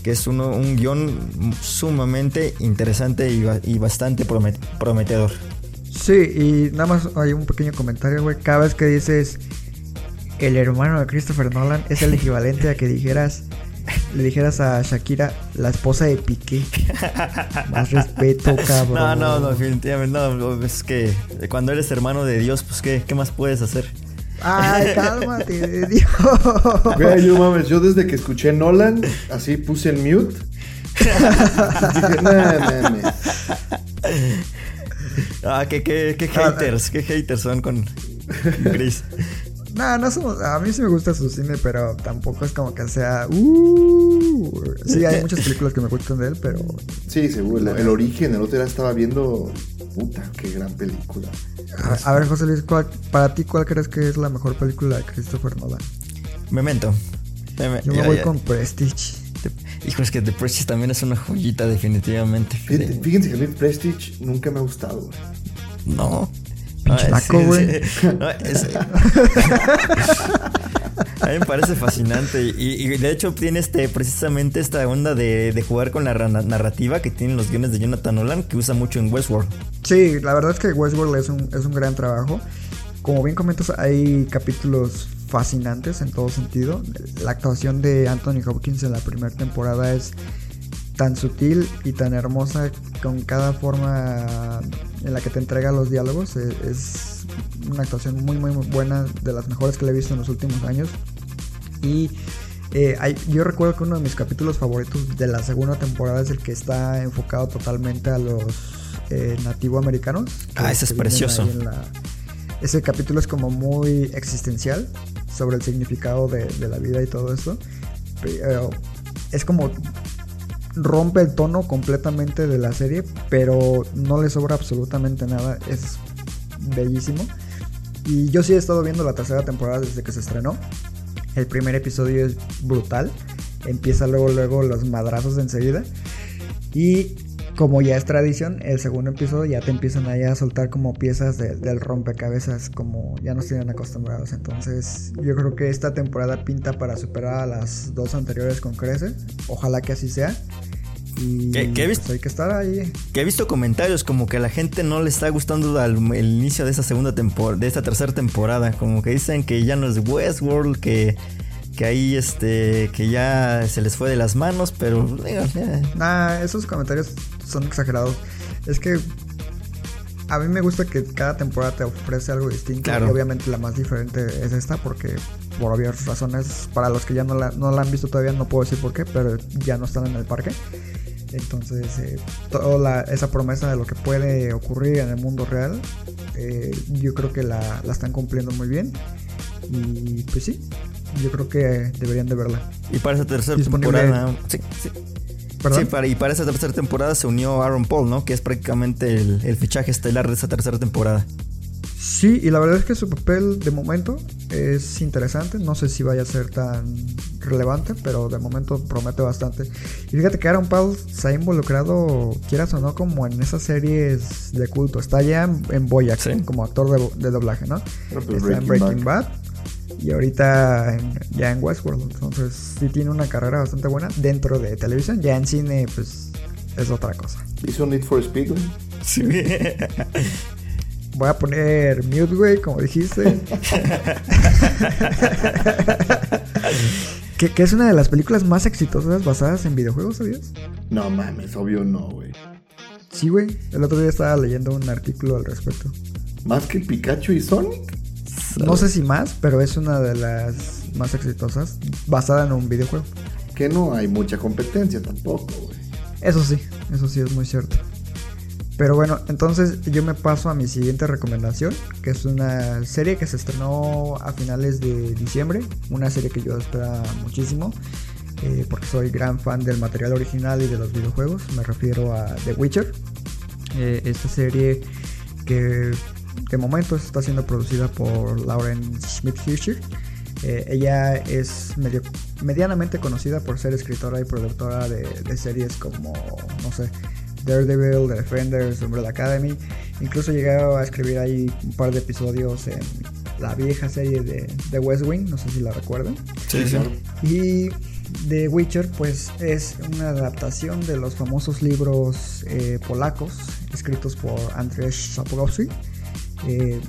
que es uno, un guion sumamente interesante y, y bastante promet- prometedor. Sí, y nada más hay un pequeño comentario, güey. Cada vez que dices el hermano de Christopher Nolan es el equivalente a que dijeras le dijeras a Shakira la esposa de Piqué. Más respeto, cabrón. No, no, no, definitivamente no, es que cuando eres hermano de Dios, pues qué, qué más puedes hacer. Ay, cálmate, Dios. Güey, yo mames, yo desde que escuché Nolan, así puse en mute. Dije, "Nah, mames". Ah, qué, qué, qué haters, qué haters son con Chris. No, no somos. A mí sí me gusta su cine, pero tampoco es como que sea. Uh, sí, hay muchas películas que me gustan de él, pero. Sí, seguro. El, el origen, el otro día estaba viendo. Puta, qué gran película. A, a ver, José Luis, ¿cuál- para ti, ¿cuál crees que es la mejor película de Christopher Nolan? Memento. Meme- Yo me ya, voy ya. con Prestige. Te- Hijo, es que The Prestige también es una joyita, definitivamente. Fíjense que a mí Prestige nunca me ha gustado. güey. No. Pinche naco, güey. a mí me parece fascinante. Y, y de hecho tiene este precisamente esta onda de, de jugar con la ra- narrativa que tienen los guiones de Jonathan Nolan, que usa mucho en Westworld. Sí, la verdad es que Westworld es un, es un gran trabajo. Como bien comentas, hay capítulos fascinantes en todo sentido. La actuación de Anthony Hopkins en la primera temporada es tan sutil y tan hermosa con cada forma en la que te entrega los diálogos. E- Es una actuación muy, muy, muy buena, de las mejores que le he visto en los últimos años. Y eh, hay- yo recuerdo que uno de mis capítulos favoritos de la segunda temporada es el que está enfocado totalmente a los eh, nativoamericanos. Ah, que- ese es precioso. la- ese capítulo es como muy existencial sobre el significado de, de la vida y todo esto. Pero es como rompe el tono completamente de la serie, pero no le sobra absolutamente nada. Es bellísimo. Y yo sí he estado viendo la tercera temporada desde que se estrenó. El primer episodio es brutal. Empieza luego, luego los madrazos enseguida. Y como ya es tradición, el segundo episodio ya te empiezan ahí a soltar como piezas de- del rompecabezas, como ya nos tienen acostumbrados. Entonces, yo creo que esta temporada pinta para superar a las dos anteriores con crece. Ojalá que así sea. Y ¿Qué- qué pues, viste? hay que estar ahí. Que he visto comentarios como que a la gente no le está gustando al- el inicio de esta segunda temporada, de esta tercera temporada. Como que dicen que ya no es Westworld, que, que ahí este, que ya se les fue de las manos, pero. Nah, esos comentarios son exagerados. Es que a mí me gusta que cada temporada te ofrece algo distinto. Claro. Y obviamente la más diferente es esta porque por obvias razones, para los que ya no la, no la han visto todavía, no puedo decir por qué, pero ya no están en el parque. Entonces, eh, toda la- esa promesa de lo que puede ocurrir en el mundo real, eh, yo creo que la, la están cumpliendo muy bien. Y pues sí, yo creo que deberían de verla. Y para esa tercera Disponible- temporada. Sí, sí. ¿Perdón? Sí, para, y para esa tercera temporada se unió Aaron Paul, ¿no? Que es prácticamente el, el fichaje estelar de esa tercera temporada. Sí, y la verdad es que su papel de momento es interesante. No sé si vaya a ser tan relevante, pero de momento promete bastante. Y fíjate que Aaron Paul se ha involucrado, quieras o no, como en esas series de culto. Está ya en, en Boyack Sí. como actor de, de doblaje, ¿no? Pues Está en Breaking Breaking Bad. Y ahorita en- ya en Westworld. Entonces sí tiene una carrera bastante buena dentro de televisión. Ya en cine, pues es otra cosa. Hizo Need for Speed, güey. Sí. Voy a poner mute, güey, como dijiste. que, que es una de las películas más exitosas basadas en videojuegos, ¿sabías? No mames, obvio no, güey. Sí, güey. El otro día estaba leyendo un artículo al respecto. ¿Más que Pikachu y Sonic? No sé si más, pero es una de las más exitosas basada en un videojuego. Que no hay mucha competencia tampoco, güey. Eso sí, eso sí es muy cierto. Pero bueno, entonces yo me paso a mi siguiente recomendación, que es una serie que se estrenó a finales de diciembre, una serie que yo esperaba muchísimo, eh, porque soy gran fan del material original y de los videojuegos, me refiero a The Witcher, Eh, esta serie que de momento está siendo producida por Lauren Schmidt Fischer. Eh, ella es medio, medianamente conocida por ser escritora y productora de, de series como, no sé, Daredevil, The Defenders, Umbrella Academy. Incluso llegó a escribir ahí un par de episodios en la vieja serie de, de West Wing, no sé si la recuerdan. Sí, sí. Y The Witcher, pues es una adaptación de los famosos libros eh, polacos escritos por Andrzej Sapkowski, eh,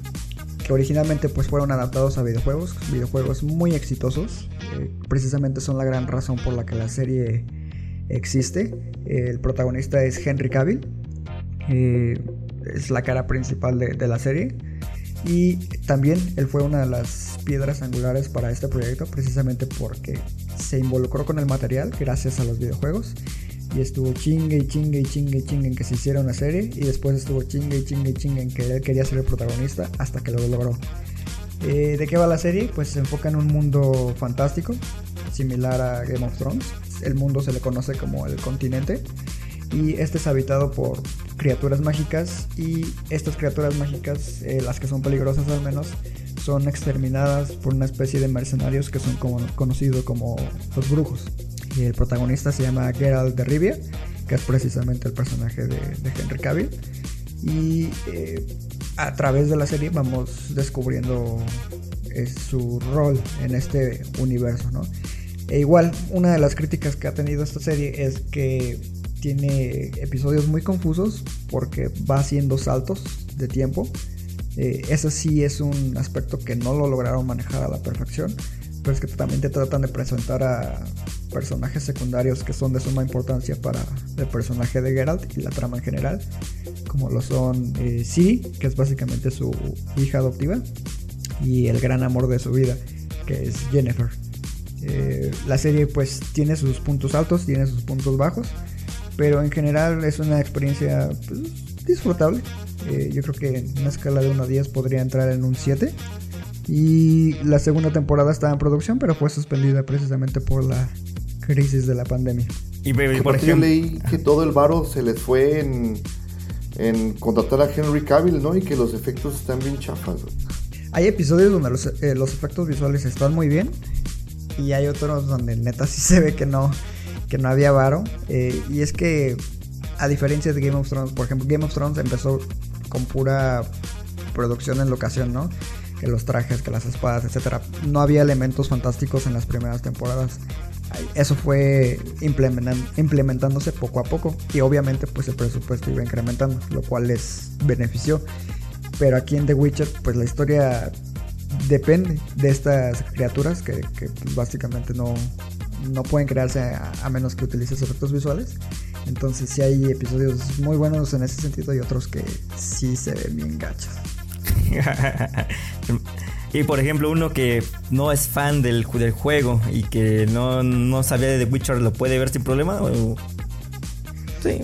que originalmente pues fueron adaptados a videojuegos, videojuegos muy exitosos. eh, precisamente son la gran razón por la que la serie existe. el protagonista es Henry Cavill, eh, es la cara principal de la serie. Y también él fue una de las piedras angulares para este proyecto, precisamente porque se involucró con el material gracias a los videojuegos. Y estuvo chingue y chingue y chingue y chingue en que se hiciera una serie. Y después estuvo chingue y chingue y chingue en que él quería ser el protagonista hasta que lo logró. Eh, ¿De qué va la serie? Pues se enfoca en un mundo fantástico, similar a Game of Thrones. El mundo se le conoce como el continente. y este es habitado por criaturas mágicas y estas criaturas mágicas, eh, las que son peligrosas al menos, son exterminadas por una especie de mercenarios que son como, conocidos como los brujos. Y el protagonista se llama Geralt de Rivia, que es precisamente el personaje de, Henry Cavill. Y eh, a través de la serie vamos descubriendo eh, su rol en este universo, ¿no? E igual, una de las críticas que ha tenido esta serie es que tiene episodios muy confusos porque va haciendo saltos de tiempo. Eh, eso sí es un aspecto que no lo lograron manejar a la perfección, pero es que también te tratan de presentar a personajes secundarios que son de suma importancia para el personaje de Geralt y la trama en general, como lo son eh, que es básicamente su hija adoptiva, y el gran amor de su vida, que es Jennifer. Eh, la serie pues tiene sus puntos altos, tiene sus puntos bajos, pero en general es una experiencia pues, disfrutable. Eh, yo creo que en una escala de 1 a 10 podría entrar en un 7. Y la segunda temporada estaba en producción, pero fue suspendida precisamente por la crisis de la pandemia. Y, por Aparte yo ejemplo, leí que todo el varo se les fue en, en contratar a Henry Cavill, ¿no? Y que los efectos están bien chafas. Hay episodios donde los, eh, los efectos visuales están muy bien. Y hay otros donde neta sí se ve que no, que no había varo. Eh, y es que, a diferencia de Game of Thrones, por ejemplo, Game of Thrones empezó con pura producción en locación, ¿no? Que los trajes, que las espadas, etcétera. No había elementos fantásticos en las primeras temporadas. Eso fue implementándose poco a poco. Y obviamente, pues el presupuesto iba incrementando, lo cual les benefició. Pero aquí en The Witcher, pues la historia depende de estas criaturas que, básicamente no, no pueden crearse a, a menos que utilices efectos visuales. Entonces sí hay episodios muy buenos en ese sentido y otros que sí se ven bien gachos. y por ejemplo, uno que no es fan del, del juego y que no, no sabía de The Witcher, ¿lo puede ver sin problema? o- Sí.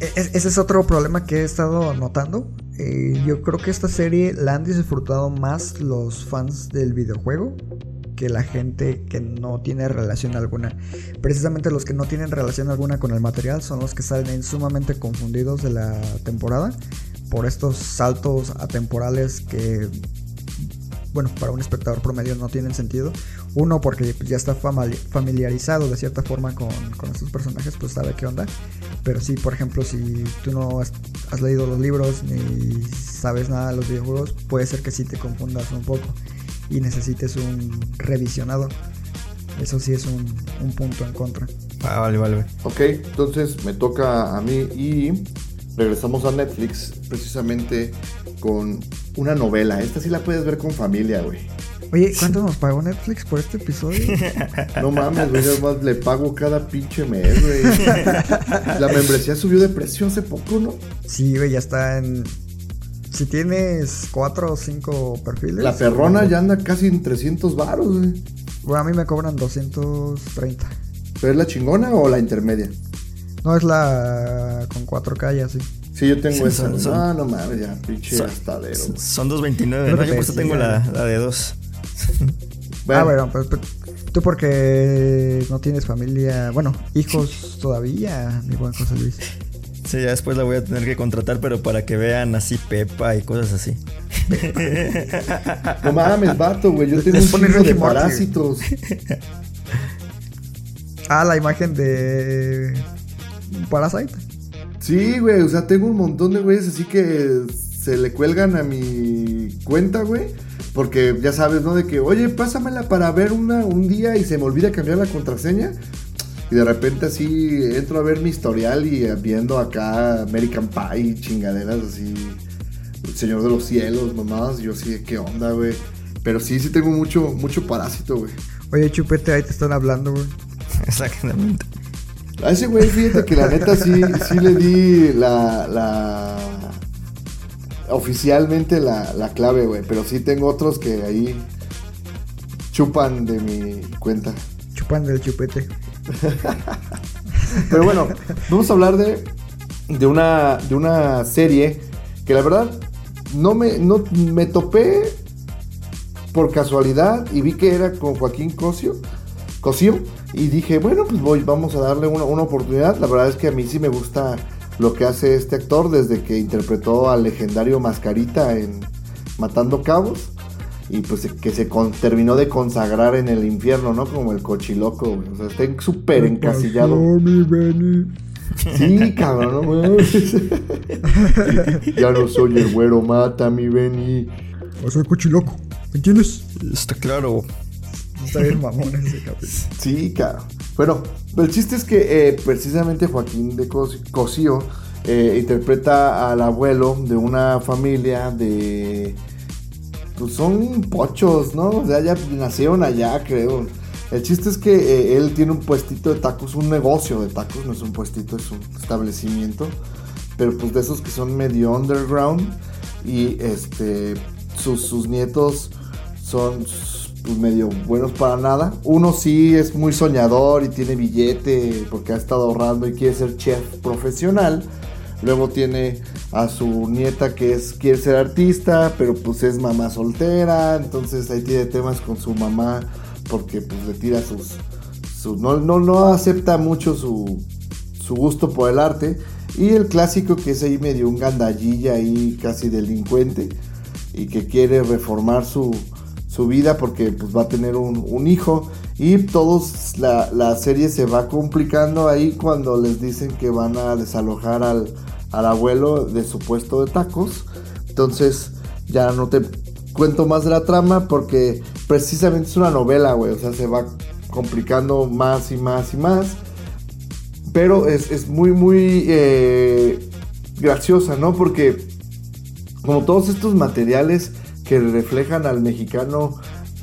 E- e- ese es otro problema que he estado notando. Eh, yo creo que esta serie la han disfrutado más los fans del videojuego que la gente que no tiene relación alguna. Precisamente los que no tienen relación alguna con el material son los que salen sumamente confundidos de la temporada por estos saltos atemporales que, bueno, para un espectador promedio no tienen sentido. Uno, porque ya está familiarizado de cierta forma con, con estos personajes, pues sabe qué onda. Pero sí, por ejemplo, si tú no has, has leído los libros ni sabes nada de los videojuegos, puede ser que sí te confundas un poco y necesites un revisionado. Eso sí es un, un punto en contra. Ah, vale, vale. vale. Ok, entonces me toca a mí y regresamos a Netflix precisamente con una novela. Esta sí la puedes ver con familia, güey. Oye, ¿cuánto nos pagó Netflix por este episodio? No mames, güey, yo más le pago cada pinche mes, güey. La membresía subió de precio hace poco, ¿no? Sí, güey, ya está en... Si tienes cuatro o cinco perfiles... La perrona ya anda casi en 300 varos, güey. Bueno, a mí me cobran 230. ¿Pero es la chingona o la intermedia? No es la con 4K y así. Sí, yo tengo Sí, esa. son- son- Ah, no mames, ya, pinche Son- gastadero. güey. Son 2.29, No ¿no? Yo por eso tengo la, la de 2. Ah, bueno, pues pues, tú porque no tienes familia, bueno, hijos todavía, mi buen José Luis. Sí, ya después la voy a tener que contratar, pero para que vean así Pepa y cosas así. No mames, vato, güey. Yo Les tengo un chingo de parásitos. Ah, la imagen de Parasite. Sí, güey. O sea, tengo un montón de güeyes así que se le cuelgan a mi cuenta, güey. Porque ya sabes, ¿no? De que, oye, pásamela para ver una, un día y se me olvida cambiar la contraseña. Y de repente así entro a ver mi historial y viendo acá American Pie, chingaderas así. El Señor de los Cielos, mamadas. Yo sí, ¿qué onda, güey? Pero sí, sí tengo mucho, mucho parásito, güey. Oye, chupete, ahí te están hablando, güey. Exactamente. A ese güey, fíjate que la neta sí, sí le di la, la oficialmente la, la clave, güey. Pero sí tengo otros que ahí chupan de mi cuenta. Chupan del chupete. Pero bueno, vamos a hablar de, de, una, de una serie que la verdad no me, no, me topé por casualidad y vi que era con Joaquín Cosio. Y dije, bueno, pues voy, vamos a darle una, una oportunidad. La verdad es que a mí sí me gusta lo que hace este actor desde que interpretó al legendario Mascarita en Matando Cabos. Y pues que se con- terminó de consagrar en el infierno, ¿no? Como el cochiloco, güey. O sea, está súper encasillado. mi Benny. Sí, cabrón, no. Ya no soy el güero, mata mi Benny. O soy cochiloco. ¿Me entiendes? Está claro. Está bien mamón ese capítulo. Sí, cabrón. Bueno, el chiste es que eh, precisamente Joaquín de Cos- Cosío eh, interpreta al abuelo de una familia de. Pues son pochos, ¿no? O sea, ya nacieron allá, creo. El chiste es que eh, él tiene un puestito de tacos, un negocio de tacos, no es un puestito, es un establecimiento. Pero pues de esos que son medio underground. Y este. Sus, sus nietos son pues, medio buenos para nada. Uno sí es muy soñador y tiene billete porque ha estado ahorrando y quiere ser chef profesional. Luego tiene a su nieta que es quiere ser artista, pero pues es mamá soltera, entonces ahí tiene temas con su mamá porque pues le tira sus, sus- no, no, no acepta mucho su, su gusto por el arte. Y el clásico que es ahí medio un gandallilla ahí casi delincuente y que quiere reformar su, su vida porque pues va a tener un, hijo. Y todos la, la serie se va complicando ahí cuando les dicen que van a desalojar al, al abuelo de su puesto de tacos. Entonces ya no te cuento más de la trama porque precisamente es una novela güey. O sea se va complicando más y más y más. Pero es, es muy muy eh, graciosa no porque como todos estos materiales que reflejan al mexicano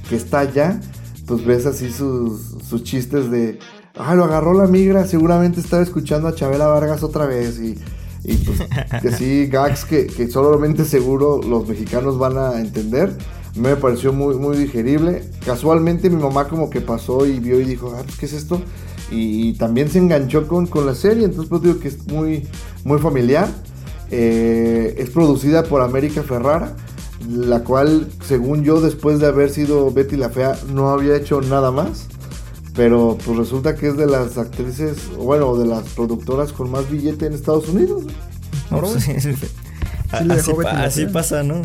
que está allá, pues ves así sus, sus chistes de, ah, lo agarró la migra, seguramente estaba escuchando a Chabela Vargas otra vez y, y pues que así gags que, que solamente seguro los mexicanos van a entender. Me pareció muy, muy digerible. Casualmente mi mamá como que pasó y vio y dijo, ah, pues, ¿qué es esto? Y, y también se enganchó con, con la serie, entonces pues digo que es muy, muy familiar. Eh, es producida por América Ferrara, la cual, según yo, después de haber sido Betty la Fea, no había hecho nada más. Pero pues resulta que es de las actrices, bueno, de las productoras con más billete en Estados Unidos. No, pues, sí, así pa- así pasa, ¿no?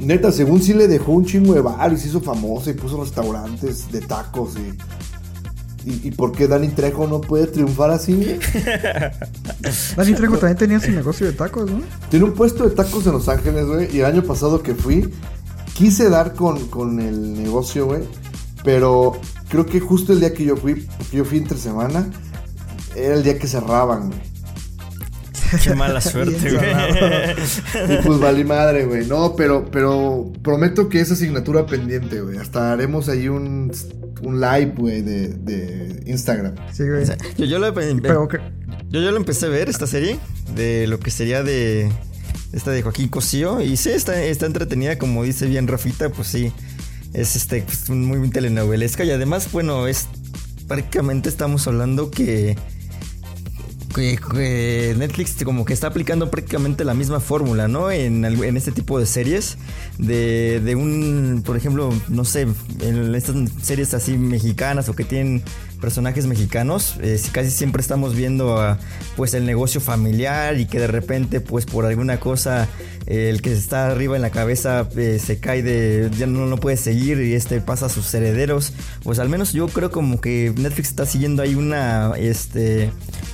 Neta, según sí le dejó un chingo de bar y se hizo famosa y puso restaurantes de tacos y... ¿Y, y por qué Dani Trejo no puede triunfar así? güey? Dani Trejo también tenía su negocio de tacos, ¿no? Tiene un puesto de tacos en Los Ángeles, güey. Y el año pasado que fui, quise dar con, con el negocio, güey. Pero creo que justo el día que yo fui, porque yo fui entre semana, era el día que cerraban, güey. Qué mala suerte, güey. Y pues valí madre, güey. No, pero, pero prometo que esa asignatura pendiente, güey. Hasta haremos ahí un, un live, güey, de, de Instagram. Sí, güey. Yo, yo, lo, Pero que- yo, yo lo empecé a ver, esta serie, de lo que sería de esta de Joaquín Cosío. Y sí, está, está entretenida, como dice bien Rafita, pues sí. Es este pues, muy telenovelesca. Y además, bueno, es prácticamente estamos hablando que, que- Netflix como que está aplicando prácticamente la misma fórmula, ¿no? En, en este tipo de series. De, de un, por ejemplo, no sé, en estas series así mexicanas o que tienen personajes mexicanos, eh, si casi siempre estamos viendo a, pues el negocio familiar y que de repente pues por alguna cosa eh, el que está arriba en la cabeza eh, se cae de ya no lo puede seguir y este pasa a sus herederos pues al menos yo creo como que Netflix está siguiendo ahí una este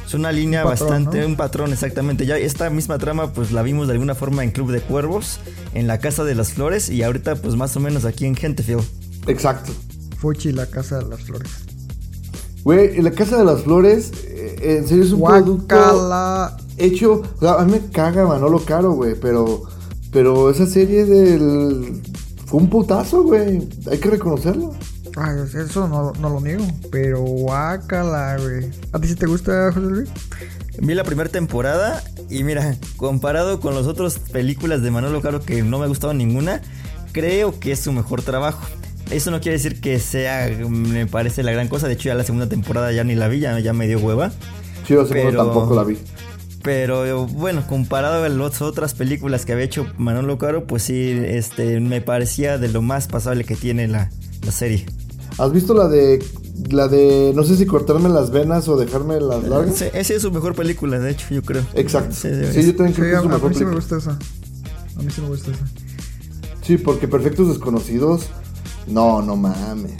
es una línea Un patrón, bastante ¿no? un patrón exactamente ya esta misma trama pues la vimos de alguna forma en Club de Cuervos en la Casa de las Flores y ahorita pues más o menos aquí en Gentefield Exacto. Fuchi, la casa de las flores. Güey, en la Casa de las Flores, eh, en serio es un producto Guacala. hecho. o sea, a mí me caga Manolo Caro, güey, pero. Pero esa serie del. Fue un putazo, güey. Hay que reconocerlo. Ay, eso no, no lo niego. Pero guacala, güey. ¿A ti sí te gusta, José Luis? Vi la primera temporada y mira, comparado con las otras películas de Manolo Caro que no me ha gustado ninguna, creo que es su mejor trabajo. Eso no quiere decir que sea, me parece la gran cosa. De hecho, ya la segunda temporada ya ni la vi, ya, ya me dio hueva. Chido, segundo Pero- tampoco la vi. Pero bueno, comparado a las otras películas que había hecho Manolo Caro, pues sí, este, me parecía de lo más pasable que tiene la, la serie. ¿Has visto la de La de, no sé si cortarme las venas o dejarme las largas. Sí, esa es su mejor película, de hecho, yo creo. Exacto. Sí, Sí, yo también Sí, creo que a, es su a mejor mí sí me película. gusta esa. A mí sí me gusta esa. Sí, porque Perfectos Desconocidos. No, no mames.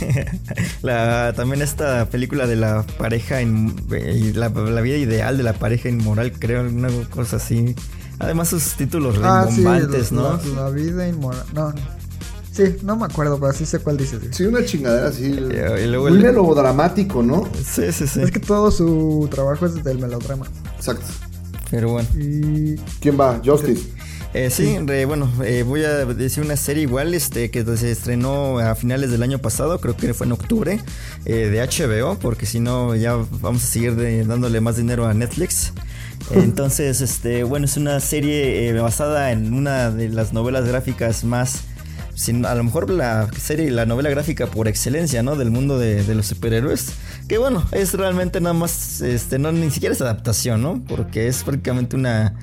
La, también esta película de la pareja, in- eh, la, la vida ideal de la pareja inmoral, creo, una cosa así. Además sus títulos Ah, sí, rimbombantes, ¿no? la, la vida inmoral. No, no. Sí, no me acuerdo, pero sí sé cuál dices. güey. Sí, una chingadera así. y luego muy el- melodramático, ¿no? Sí, sí, sí. Es que todo su trabajo es del melodrama. Exacto. Pero bueno. Y ¿Quién va? Justice. Eh, sí, re- bueno, eh, voy a decir una serie igual este que se estrenó a finales del año pasado, creo que fue en octubre, eh, de HBO, porque si no ya vamos a seguir de- dándole más dinero a Netflix. Entonces, este, bueno, es una serie eh, basada en una de las novelas gráficas más, sin- a lo mejor la serie, la novela gráfica por excelencia, ¿no? Del mundo de, de los superhéroes. Que bueno, es realmente nada más, este, no, ni siquiera es adaptación, ¿no? Porque es prácticamente una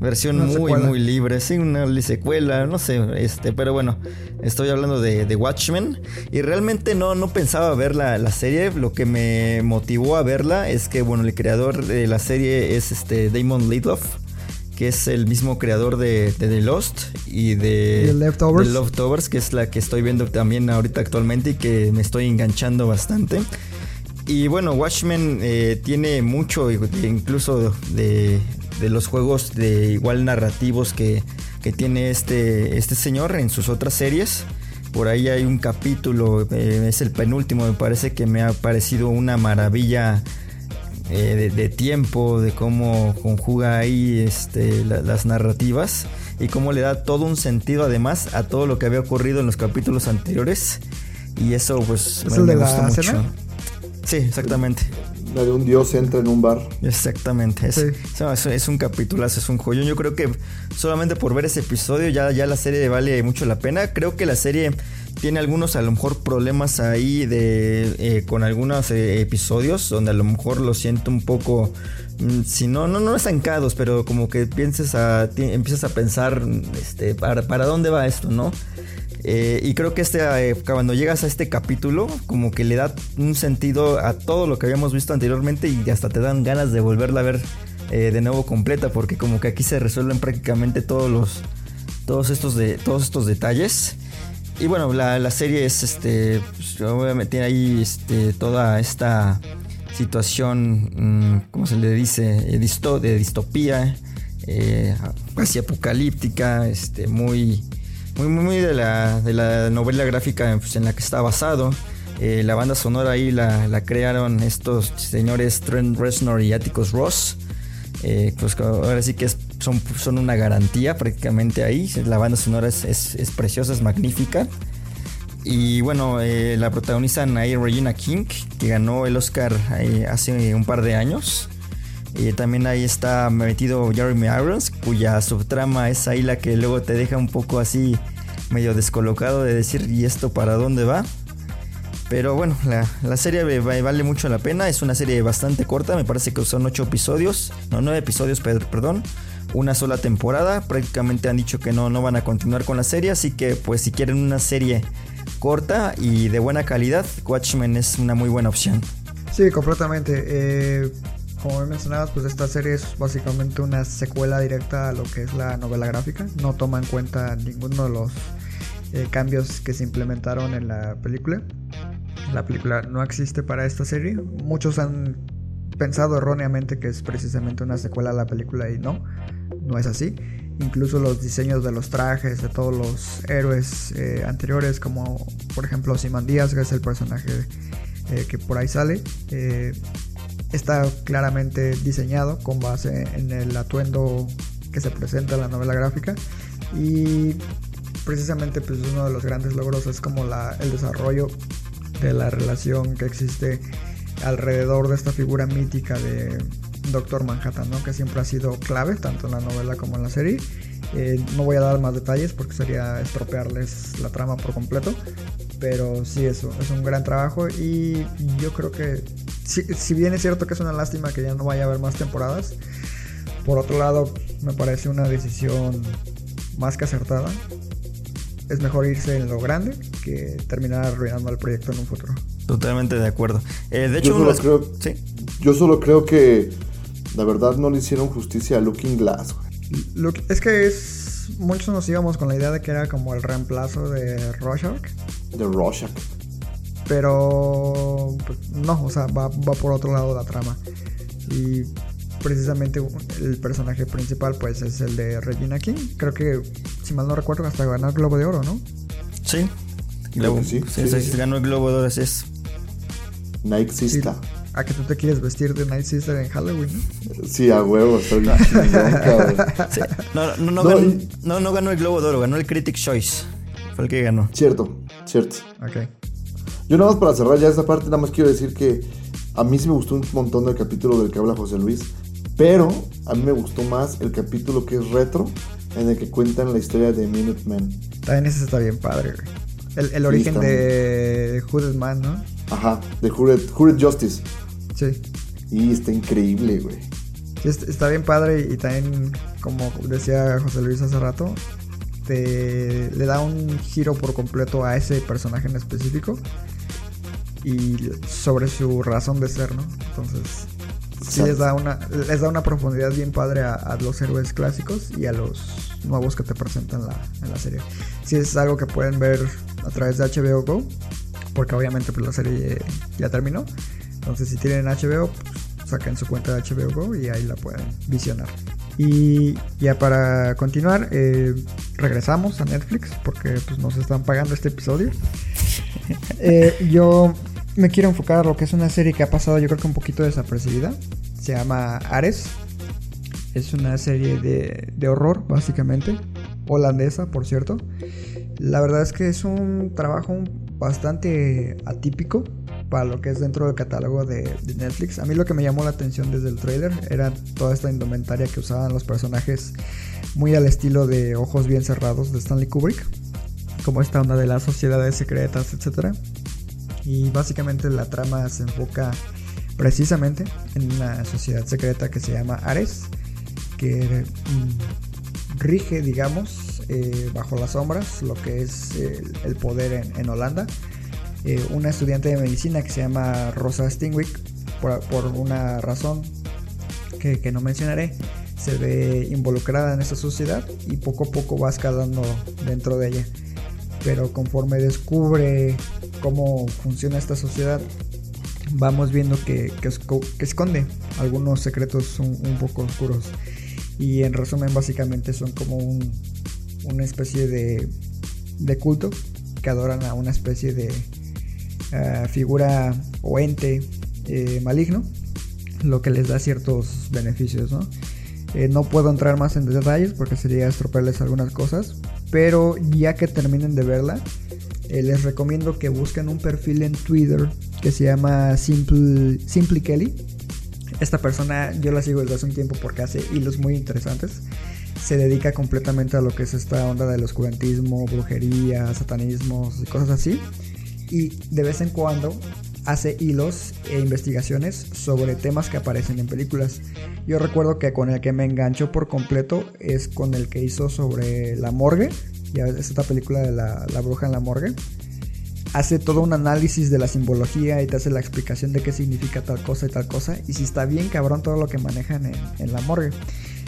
versión muy, secuela. muy libre, sí, una secuela, no sé, este, pero bueno, estoy hablando de, de Watchmen y realmente no, no pensaba ver la, la serie, lo que me motivó a verla es que, bueno, el creador de la serie es este Damon Lindelof, que es el mismo creador de, de The Lost y de The Leftovers. The Leftovers, que es la que estoy viendo también ahorita actualmente y que me estoy enganchando bastante. Y bueno, Watchmen eh, tiene mucho, incluso de, de los juegos de igual narrativos que, que tiene este, este señor en sus otras series. Por ahí hay un capítulo, eh, es el penúltimo, me parece que me ha parecido una maravilla eh, de, de tiempo, de cómo conjuga ahí este, la- las narrativas y cómo le da todo un sentido además a todo lo que había ocurrido en los capítulos anteriores. Y eso pues ¿Es el de la gustó cena? Sí, exactamente. La de un dios entra en un bar. Exactamente. Es, Sí. no, es, es un capitulazo, es un joyón. Yo creo que solamente por ver ese episodio ya, ya la serie vale mucho la pena. Creo que la serie tiene algunos a lo mejor problemas ahí de eh, con algunos eh, episodios donde a lo mejor lo siento un poco mm, si no no no estancados pero como que pienses a ti- empiezas a pensar este para, para dónde va esto no eh, y creo que este, cuando llegas a este capítulo, como que le da un sentido a todo lo que habíamos visto anteriormente y hasta te dan ganas de volverla a ver de nuevo completa, porque como que aquí se resuelven prácticamente todos los, todos estos de, todos estos detalles. Y bueno, la, la serie es este, pues, obviamente tiene ahí este, toda esta situación, mm, ¿cómo se le dice? Eh, de distopía, eh, casi apocalíptica, este, muy, muy, muy, de la, de la novela gráfica pues, en la que está basado. Eh, la banda sonora ahí la, la crearon estos señores Trent Reznor y Atticus Ross. Pues ahora sí que es- son, son una garantía prácticamente ahí. La banda sonora es, es- preciosa, es magnífica. Y bueno, eh, la protagonizan ahí Regina King, que ganó el Oscar hace un par de años. Y también ahí está metido Jeremy Irons, cuya subtrama es ahí la que luego te deja un poco así medio descolocado de decir, ¿y esto para dónde va? Pero bueno, la, la serie vale mucho la pena. Es una serie bastante corta, me parece que son 8 episodios, no 9 episodios, per- perdón. Una sola temporada. Prácticamente han dicho que no, no van a continuar con la serie. Así que, pues, si quieren una serie corta y de buena calidad, Watchmen es una muy buena opción. Sí, completamente. Eh, como mencionabas, pues esta serie es básicamente una secuela directa a lo que es la novela gráfica. No toma en cuenta ninguno de los eh, cambios que se implementaron en la película. La película no existe para esta serie. Muchos han pensado erróneamente que es precisamente una secuela a la película y no, no es así. Incluso los diseños de los trajes de todos los héroes eh, anteriores, como por ejemplo Díaz que es el personaje eh, que por ahí sale, eh, está claramente diseñado con base en el atuendo que se presenta en la novela gráfica y precisamente pues uno de los grandes logros es como el desarrollo de la relación que existe alrededor de esta figura mítica de Doctor Manhattan, ¿no? que siempre ha sido clave tanto en la novela como en la serie. Eh, no voy a dar más detalles porque sería estropearles la trama por completo, pero sí eso es un gran trabajo y yo creo que si, si bien es cierto que es una lástima que ya no vaya a haber más temporadas, por otro lado me parece una decisión más que acertada. Es mejor irse en lo grande que terminar arruinando el proyecto en un futuro. Totalmente de acuerdo. Eh, de Yo hecho, solo, las- creo, sí. yo solo creo que la verdad no le hicieron justicia a Looking Glass. güey. Es que es. Muchos nos íbamos con la idea de que era como el reemplazo de Rorschach. De Rorschach. Pero pues, no, o sea, va, va por otro lado la trama. Y precisamente el personaje principal pues es el de Regina King. Creo que, si mal no recuerdo, hasta ganó el Globo de Oro, ¿no? Sí. Globo- sí, sí, sí, sí, sí. Ganó el Globo de Oro, así es. Sista. A que tú te quieres vestir de Night Sister en Halloween, ¿no? Sí, a huevo, está bien. Sí. No, no, no, No, ganó, y- no, no ganó el Globo de Oro, ganó el Critics' Choice. Fue el que ganó. Cierto, cierto. Ok. Yo nada más para cerrar ya esta parte, nada más quiero decir que a mí sí me gustó un montón del capítulo del que habla José Luis, pero a mí me gustó más el capítulo que es retro, en el que cuentan la historia de Minutemen. También ese está bien padre, güey. El, el origen de Hooded Man, ¿no? Ajá, de Jured Justice. Sí. Y está increíble, güey. Sí, está bien padre y también, como decía José Luis hace rato, te le da un giro por completo a ese personaje en específico y sobre su razón de ser, ¿no? Entonces, sí les da una, les da una profundidad bien padre a, a los héroes clásicos y a los nuevos que te presentan la, en la serie. Sí es algo que pueden ver a través de HBO Go, porque obviamente pues, la serie ya terminó. Entonces, si tienen HBO, pues, saquen su cuenta de HBO Go y ahí la pueden visionar. Y ya para continuar, eh, regresamos a Netflix porque pues, nos están pagando este episodio. Eh, yo me quiero enfocar a lo que es una serie que ha pasado yo creo que un poquito desapercibida. Se llama Ares. Es una serie de, de horror, básicamente. Holandesa, por cierto. La verdad es que es un trabajo bastante atípico para lo que es dentro del catálogo de, Netflix. A mí lo que me llamó la atención desde el trailer era toda esta indumentaria que usaban los personajes muy al estilo de Ojos bien cerrados de Stanley Kubrick. Como esta onda de las sociedades secretas, etc. Y básicamente la trama se enfoca precisamente en una sociedad secreta que se llama Ares, que mm, rige, digamos, eh, bajo las sombras lo que es el, poder en Holanda. Eh, una estudiante de medicina que se llama Rosa Stingwick, por, por una razón que, que no mencionaré, se ve involucrada en esta sociedad y poco a poco va escalando dentro de ella. Pero conforme descubre cómo funciona esta sociedad, vamos viendo que, que, esco- que esconde algunos secretos un, un poco oscuros. Y en resumen, básicamente son como un- una especie de, de culto que adoran a una especie de eh, figura o ente eh, maligno, lo que les da ciertos beneficios, ¿no? Eh, no puedo entrar más en detalles porque sería estropearles algunas cosas, pero ya que terminen de verla, les recomiendo que busquen un perfil en Twitter que se llama Simple, Simply Kelly. Esta persona yo la sigo desde hace un tiempo porque hace hilos muy interesantes. Se dedica completamente a lo que es esta onda del oscurantismo, brujería, satanismos y cosas así. Y de vez en cuando hace hilos e investigaciones sobre temas que aparecen en películas. Yo recuerdo que con el que me enganchó por completo es con el que hizo sobre la morgue. Ya ves, esta película de la, la bruja en la morgue hace todo un análisis de la simbología y te hace la explicación de qué significa tal cosa y tal cosa. Y si está bien cabrón todo lo que manejan en, en la morgue.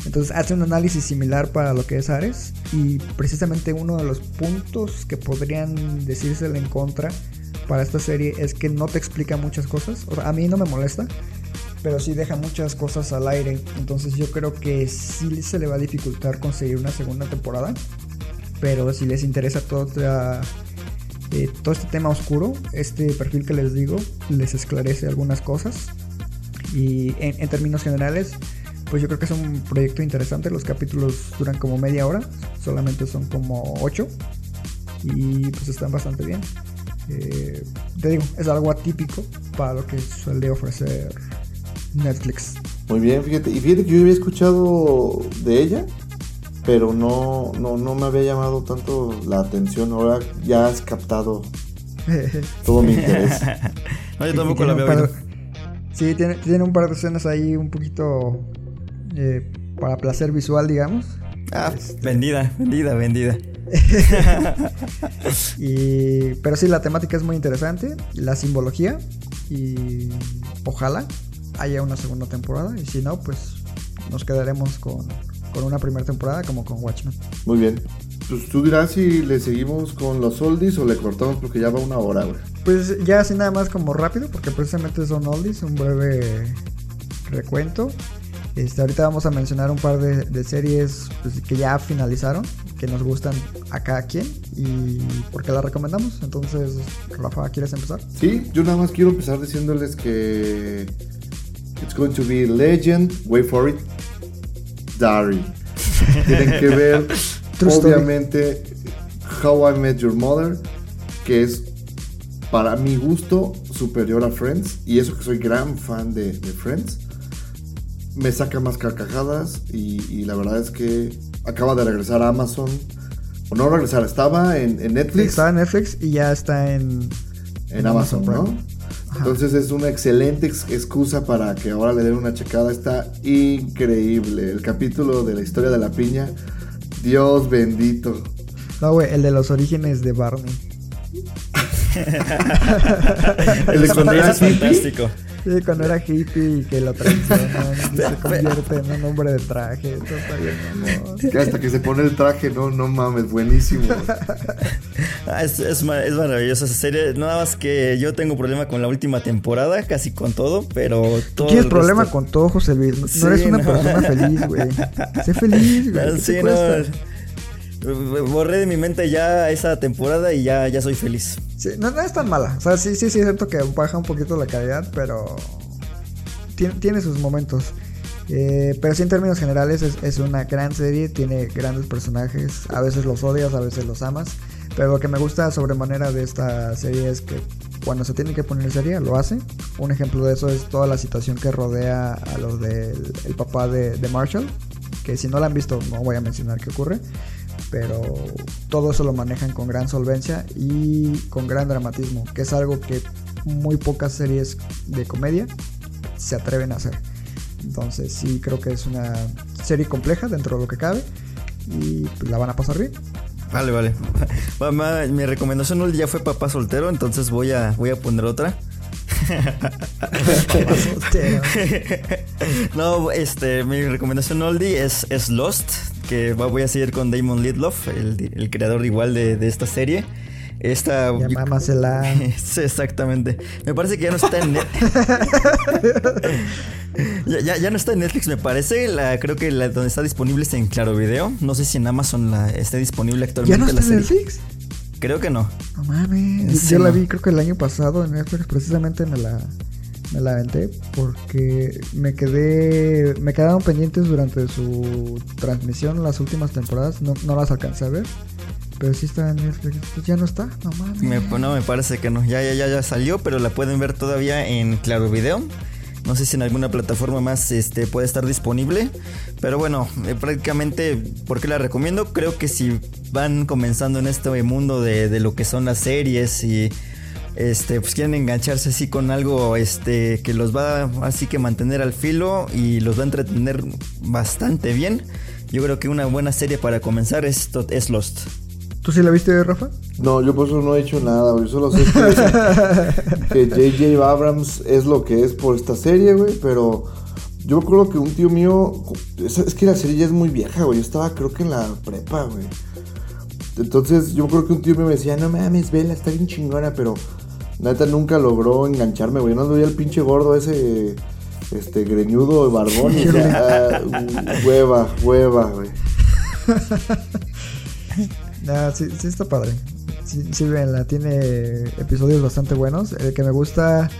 Entonces hace un análisis similar para lo que es Ares. Y precisamente uno de los puntos que podrían decírsele en contra para esta serie es que no te explica muchas cosas. A mí no me molesta. Pero sí deja muchas cosas al aire. Entonces yo creo que sí se le va a dificultar conseguir una segunda temporada. Pero si les interesa todo este, eh, este tema oscuro, este perfil que les digo les esclarece algunas cosas. Y en términos generales, pues yo creo que es un proyecto interesante. Los capítulos duran como media hora, solamente son como 8. Y pues están bastante bien. Eh, te digo, es algo atípico para lo que suele ofrecer Netflix. Muy bien, fíjate. Y fíjate que yo había escuchado de ella, pero no, no, no me había llamado tanto la atención. Ahora ya has captado todo mi interés. No, yo tampoco la había oído. Sí, tiene, tiene un par de escenas ahí un poquito eh, para placer visual, digamos. Ah, vendida, vendida, vendida. Y, pero sí, la temática es muy interesante, la simbología y ojalá haya una segunda temporada y si no, pues nos quedaremos con, con una primera temporada como con Watchmen. Muy bien. Pues tú dirás si le seguimos con los oldies o le cortamos porque ya va una hora, güey. Pues ya así nada más como rápido, porque precisamente son oldies, un breve recuento. Este, ahorita vamos a mencionar un par de, de series pues, que ya finalizaron, que nos gustan a cada quien y por qué las recomendamos. Entonces, Rafa, ¿quieres empezar? Sí, yo nada más quiero empezar diciéndoles que it's going to be legend, wait for it, Dari. Tienen que ver, True story. obviamente, How I Met Your Mother, que es para mi gusto superior a Friends, y eso que soy gran fan de, de Friends. Me saca más carcajadas y, y la verdad es que acaba de regresar a Amazon. O no regresar, estaba en, en Netflix Está en Netflix y ya está en, en Amazon, ¿no? Ajá. Entonces es una excelente ex- excusa para que ahora le den una checada. Está increíble. El capítulo de la historia de la piña. Dios bendito. No, güey, el de los orígenes de Barney. El de es fantástico. Sí, cuando era hippie y que lo traicionan y se convierte en un hombre de traje. Eso está bien, mamón. Que hasta que se pone el traje, no, no mames, buenísimo. Ah, es, es, es maravillosa esa serie. Nada más que yo tengo problema con la última temporada, casi con todo, pero todo. Tienes problema resto- con todo, José Luis. No Sí, eres una no. persona feliz, güey. Sé feliz, güey. Ah, ¿Qué sí, no. cuesta? Borré de mi mente ya esa temporada y ya, ya soy feliz. No, es tan mala. O sea, sí, sí, sí es cierto que baja un poquito la calidad, pero tiene, tiene sus momentos. Eh, pero sí, en términos generales, es, es una gran serie. Tiene grandes personajes. A veces los odias, a veces los amas. Pero lo que me gusta sobremanera de esta serie es que cuando se tiene que poner serie, lo hace. Un ejemplo de eso es toda la situación que rodea a lo del el papá de, de Marshall. Que si no la han visto, no voy a mencionar qué ocurre pero todo eso lo manejan con gran solvencia y con gran dramatismo, que es algo que muy pocas series de comedia se atreven a hacer. Entonces sí creo que es una serie compleja dentro de lo que cabe y pues, la van a pasar bien. Vale, vale. Mamá, mi recomendación ya fue papá soltero, entonces voy a, voy a poner otra. no, este, mi recomendación oldie es, es Lost, que voy a seguir con Damon Lidloff, el, el creador igual de, de esta serie. Esta... Ya. Sí, exactamente. Me parece que ya no está en Net- ya, ya- ya no está en Netflix, me parece. La, creo que la, donde está disponible es en Claro Video. No sé si en Amazon la, está disponible ¿Ya actualmente no la está en serie. Netflix? Creo que no. No mames. Yo la vi creo que el año pasado en Netflix, precisamente me la, me la aventé porque me quedé, me quedaron pendientes durante su transmisión las últimas temporadas, no, no las alcancé a ver, pero sí está en Netflix, Pues ya no está, no mames. Me- no, me parece que no. Ya, ya, ya, ya salió, pero la pueden ver todavía en Claro Video. No sé si en alguna plataforma más este, puede estar disponible. Pero bueno, eh, prácticamente, ¿por qué la recomiendo? Creo que si van comenzando en este mundo de, de lo que son las series y este, pues quieren engancharse así con algo este, que los va así que mantener al filo y los va a entretener bastante bien. Yo creo que una buena serie para comenzar es, es Lost. ¿Tú sí la viste, Rafa? No, yo por eso no he hecho nada, güey. Solo sé que, que J.J. Abrams es lo que es por esta serie, güey. Pero yo acuerdo que un tío mío. Es, es que la serie ya es muy vieja, güey. Yo estaba, creo que en la prepa, güey. Entonces, yo acuerdo que un tío mío me decía, no mames, vela, está bien chingona, pero. Neta nunca logró engancharme, güey. No veía el pinche gordo ese. Este, greñudo, barbón. Y decía, "Ah, hueva, hueva, güey. No, sí, sí está padre. Sí, sí, véanla, tiene episodios bastante buenos. El que me gusta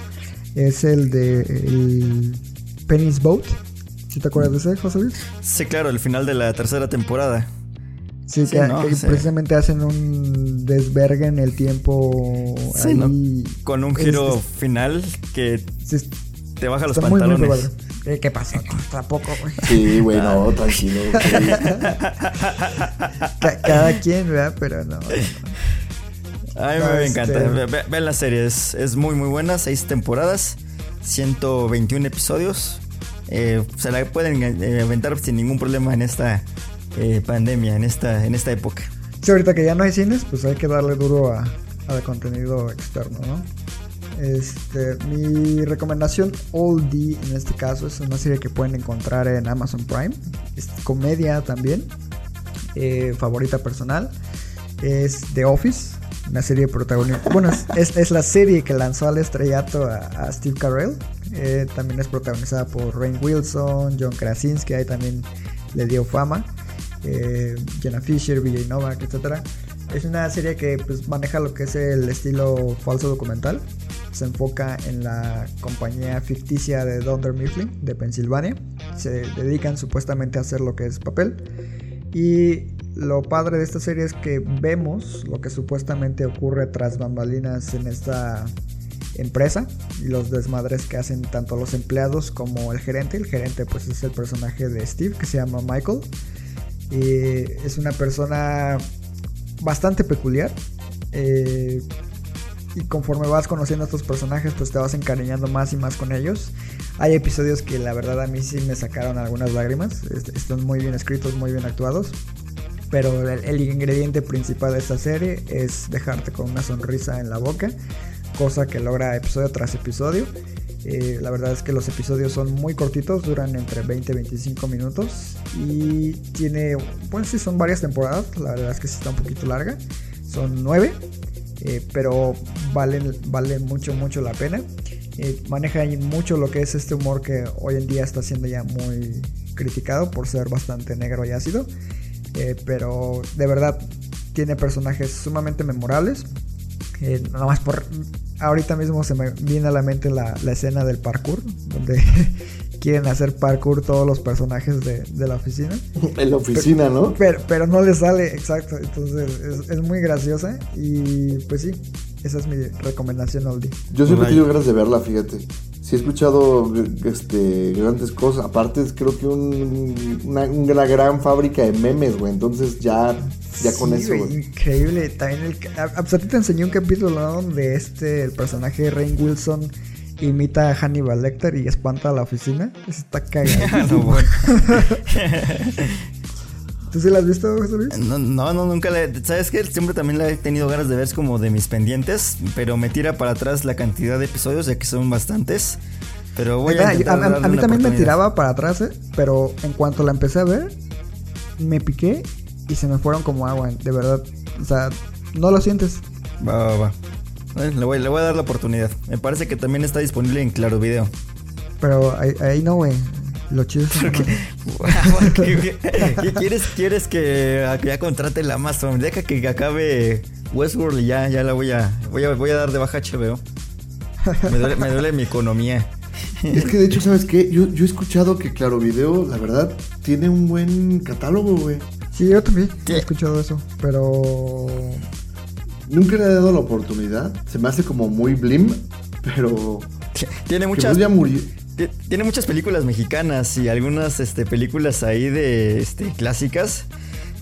es el de el Penny's Boat. ¿Sí te acuerdas de ese, José Luis? Sí, claro, el final de la tercera temporada. Sí, Sí, que, ¿no? que Sí. precisamente hacen un desvergue en el tiempo. Sí, ahí. ¿no? Con un giro es- final que te baja los está muy, muy pantalones. ¿Qué pasó? Tampoco, güey. Sí, güey, no, tranquilo. güey. Cada quien, ¿verdad? Pero no. A mí No, me este- encanta. Ve- ve- Vean la serie, es, es muy muy buena. Seis temporadas, 121 episodios. Eh, se la pueden eh, aventar sin ningún problema en esta eh, pandemia, en esta, en esta época. Sí, ahorita que ya no hay cines, pues hay que darle duro a, a contenido externo, ¿no? Este, mi recomendación oldie en este caso es una serie que pueden encontrar en Amazon Prime. Es comedia también. eh, favorita personal. Es The Office. Una serie protagonista. Bueno, es, es- la serie que lanzó al estrellato a, a Steve Carell. Eh, también es protagonizada por Rain Wilson, John Krasinski, ahí también le dio fama. Eh, Jenna Fisher, Vijay Novak, etc. Es una serie que pues, maneja lo que es el estilo falso documental. Se enfoca en la compañía ficticia de Dunder Mifflin de Pensilvania. Se dedican supuestamente a hacer lo que es papel. Y lo padre de esta serie es que vemos lo que supuestamente ocurre tras bambalinas en esta empresa y los desmadres que hacen tanto los empleados como el gerente. El gerente pues es el personaje de Steve que se llama Michael. Y es una persona bastante peculiar. eh, y conforme vas conociendo a estos personajes, pues te vas encariñando más y más con ellos. Hay episodios que la verdad a mí sí me sacaron algunas lágrimas. est- Están muy bien escritos, muy bien actuados. Pero el, ingrediente principal de esta serie es dejarte con una sonrisa en la boca. Cosa que logra episodio tras episodio. Eh, la verdad es que los episodios son muy cortitos, duran entre 20 y 25 minutos. Y tiene, bueno, sí, son varias temporadas. La verdad es que sí está un poquito larga. Son nueve. Eh, pero valen, vale mucho, mucho la pena. Eh, maneja mucho lo que es este humor que hoy en día está siendo ya muy criticado por ser bastante negro y ácido. Eh, pero de verdad tiene personajes sumamente memorables. Nada más por. Ahorita mismo se me viene a la mente la, la escena del parkour, quieren hacer parkour todos los personajes de, de la oficina. En la oficina, ¿no? Pero, pero no le sale, exacto. Entonces es, es muy graciosa. Y pues sí, esa es mi recomendación oldie. Yo siempre he tenido ganas de verla, fíjate. Sí he escuchado este, grandes cosas. Aparte, es creo que un- una, una gran fábrica de memes, güey. Entonces ya, ya con Sí, eso, güey. Increíble. También el, a, a- te enseñó un capítulo ¿no? donde este, el personaje de Rain Wilson imita a Hannibal Lecter y espanta a la oficina. Está cagado. No, bueno. ¿Tú sí la has visto, José Luis? No, no, no, nunca le. ¿Sabes qué? Siempre también la he tenido ganas de ver, es como de mis pendientes, pero me tira para atrás la cantidad de episodios, ya que son bastantes. Pero voy a, intentar a, a- a mí también me tiraba para atrás, ¿eh? pero en cuanto la empecé a ver, me piqué y se me fueron como agua, de verdad. O sea, no lo sientes. Va, va, va. Eh, Le voy, le voy a dar la oportunidad. Me parece que también está disponible en Claro Video. Pero ahí, ahí no, güey. Lo chido es que- ¿Qué, qué quieres, quieres que que ya contrate la Amazon? Deja que acabe Westworld y ya, ya la voy a, voy a, voy a dar de baja HBO. Me duele, me duele mi economía. Es que de hecho, ¿sabes qué? Yo, yo he escuchado que Claro Video, la verdad, tiene un buen catálogo, güey. Sí, yo también ¿Qué? he escuchado eso, pero... Nunca le he dado la oportunidad. Se me hace como muy blim, pero. Tiene muchas, pues ya murió. ti- tiene muchas películas mexicanas y algunas este, películas ahí de este, clásicas.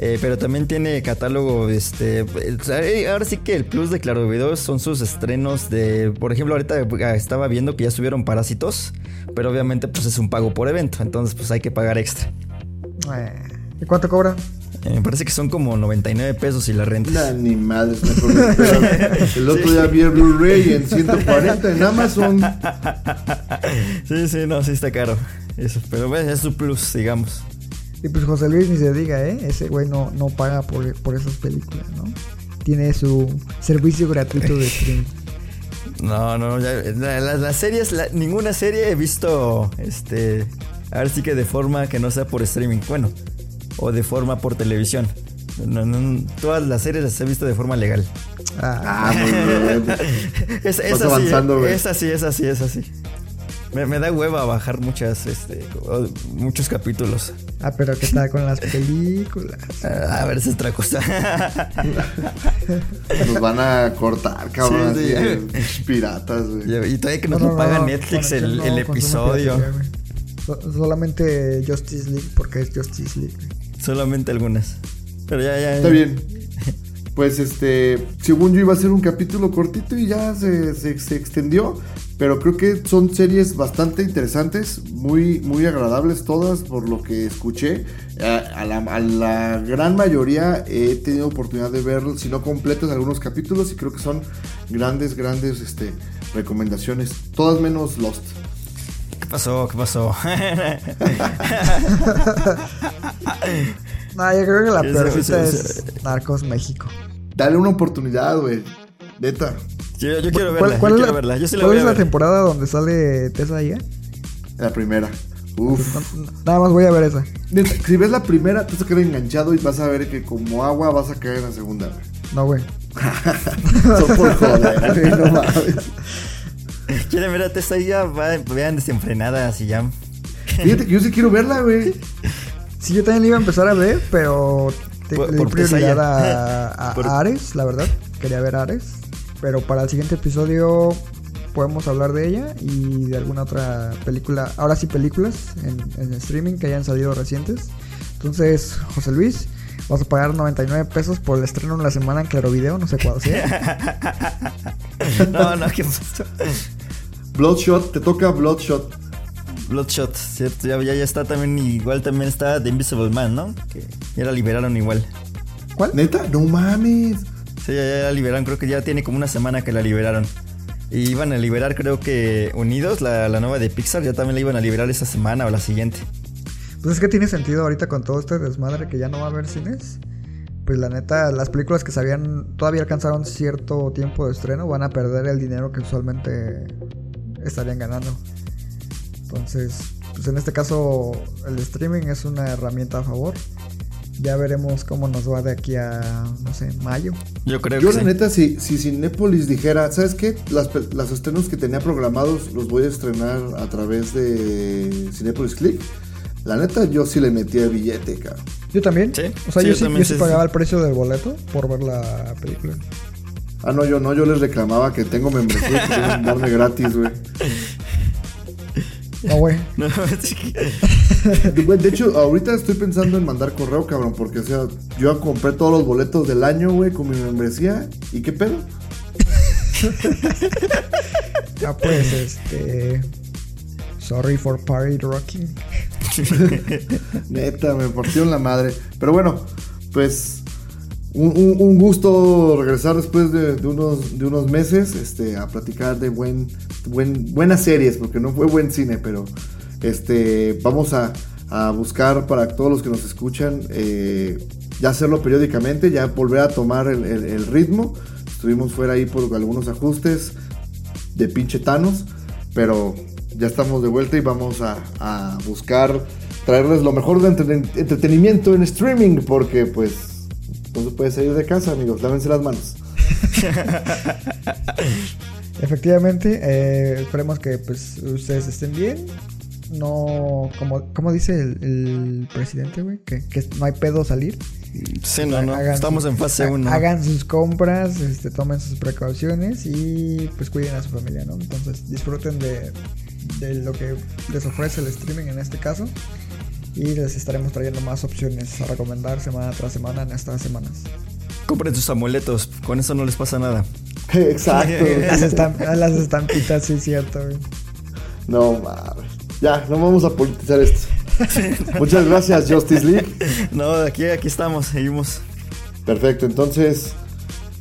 eh, pero también tiene catálogo, este, eh, ahora sí que el plus de Claro Video son sus estrenos de, por ejemplo, ahorita eh, estaba viendo que ya subieron Parásitos, pero obviamente pues es un pago por evento, entonces pues hay que pagar extra. eh, ¿Y cuánto cobra? Eh, me parece que son como 99 pesos y la renta. Nah, ni madres, me. El otro día vi el Blu-ray en 140 en Amazon. Sí, sí, no, sí está caro. Eso, pero bueno, es su plus, digamos. Y pues José Luis ni se diga, ¿eh? Ese güey no, no paga por, por esas películas, ¿no? Tiene su servicio gratuito de streaming. No, no, ya, la- la- las series, la- ninguna serie he visto, este, ahora sí que de forma que no sea por streaming, bueno, o de forma por televisión. No, no, todas las series las he visto de forma legal. Ah, Ah, muy bien. Es, es así, avanzando, güey. es así, es así, es así. Me, me da hueva bajar muchas, este, muchos capítulos. ah, pero ¿qué tal con las películas? Ah, A ver, esa es otra cosa. Nos van a cortar, cabrón. Sí, sí. así, eh, piratas, güey. y todavía que nos No, lo no, paga no, Netflix el, no, el consumo episodio. piratería, solamente Justice League porque es Justice League. Solamente algunas. Pero ya, ya. Está bien. Pues este, según yo iba a ser un capítulo cortito y ya se, se- se extendió. Pero creo que son series bastante interesantes, muy, muy agradables todas por lo que escuché. A, a la, a la gran mayoría he tenido oportunidad de ver, si no completos, algunos capítulos y creo que son grandes, grandes este, recomendaciones. Todas menos Lost. ¿Qué pasó? ¿Qué pasó? No, yo creo que la Sí, sí, peorcita sí, es Narcos México. Dale una oportunidad, güey. Neta. yo, yo quiero ¿Cuál, verla, cuál yo es quiero la, verla. Yo sí la cuál voy es a la temporada donde sale Tessa ahí? La primera. Uf. Nada más voy a ver esa. Neta, si ves la primera, te vas a quedar enganchado y vas a ver que como agua vas a caer en la segunda, güey. No, güey. Son por joder, güey, no mames. Quieren ver a Tessa y ya vean desenfrenadas y ya. Fíjate que yo sí quiero verla, güey. Sí, yo también la iba a empezar a ver, pero te- Por- le di prioridad a, a Por- Ares, la verdad. Quería ver Ares. Pero para el siguiente episodio podemos hablar de ella y de alguna otra película. Ahora sí, películas en, en streaming que hayan salido recientes. Entonces, José Luis, vas a pagar 99 pesos por el estreno en la semana en Claro Video, no sé cuándo sea. No, no, ¿qué pasó? Bloodshot, te toca Bloodshot. Bloodshot, ¿cierto? Ya, ya, ya está también, igual también está The Invisible Man, ¿no? Que ya la liberaron igual. ¿Cuál? Neta, no mames. Sí, ya, ya la liberaron, creo que ya tiene como una semana que la liberaron. Y iban a liberar, creo que Unidos, la, la nueva de Pixar, ya también la iban a liberar esta semana o la siguiente. Pues es que tiene sentido ahorita con todo este desmadre que ya no va a haber cines. Pues la neta, las películas que sabían todavía alcanzaron cierto tiempo de estreno van a perder el dinero que usualmente estarían ganando. Entonces, pues en este caso el streaming es una herramienta a favor. Ya veremos cómo nos va de aquí a, no sé, mayo. Yo creo Yo que la sí. neta, si, si Cinépolis dijera, ¿sabes qué? Las, las estrenos que tenía programados los voy a estrenar a través de Cinépolis Click. La neta, yo sí le metía billete, cabrón. Yo también. Sí, O sea, sí, yo, yo también yo sí sí, pagaba el precio del boleto por ver la película. Ah, no, yo no, yo les reclamaba que tengo membresía y que quieren darme gratis, güey. No, güey. No, güey, De hecho, ahorita estoy pensando en mandar correo, cabrón, porque, o sea, yo ya compré todos los boletos del año, güey, con mi membresía. ¿Y qué pedo? Ah, pues, este. Sorry for party rocking. Neta, me partieron la madre. Pero bueno, pues un, gusto regresar después de, unos, de unos meses este, a platicar de buen, buen, buenas series, porque no fue buen cine, pero este, vamos a, a buscar para todos los que nos escuchan eh, ya hacerlo periódicamente, ya volver a tomar el, el- ritmo. Estuvimos fuera ahí por algunos ajustes de pinche Thanos, pero ya estamos de vuelta y vamos a, a buscar traerles lo mejor de entreten- entretenimiento en streaming, porque pues no se puede salir de casa, amigos, lávense las manos. Efectivamente, eh, esperemos que pues ustedes estén bien. No, como, como dice el, el presidente, güey, que, que no hay pedo salir. Sí, no, no. Hagan Estamos en fase ha- 1. Hagan sus compras, este, tomen sus precauciones y pues cuiden a su familia, ¿no? Entonces disfruten de, de lo que les ofrece el streaming en este caso. Y les estaremos trayendo más opciones a recomendar semana tras semana en estas semanas. Compren sus amuletos, con eso no les pasa nada. Exacto. Las, estamp- las estampitas, sí, cierto, güey. No mames. Ya, no vamos a politizar esto. Muchas gracias, Justice League. No, aquí, aquí estamos, seguimos. Perfecto, entonces,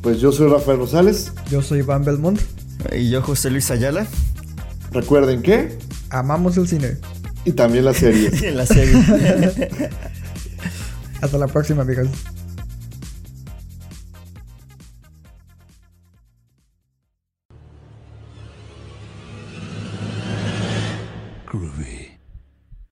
pues yo soy Rafael Rosales. Yo soy Van Belmont. Y yo, José Luis Ayala, Recuerden que, Amamos el cine. Y también la serie. en la serie. Hasta la próxima, amigos.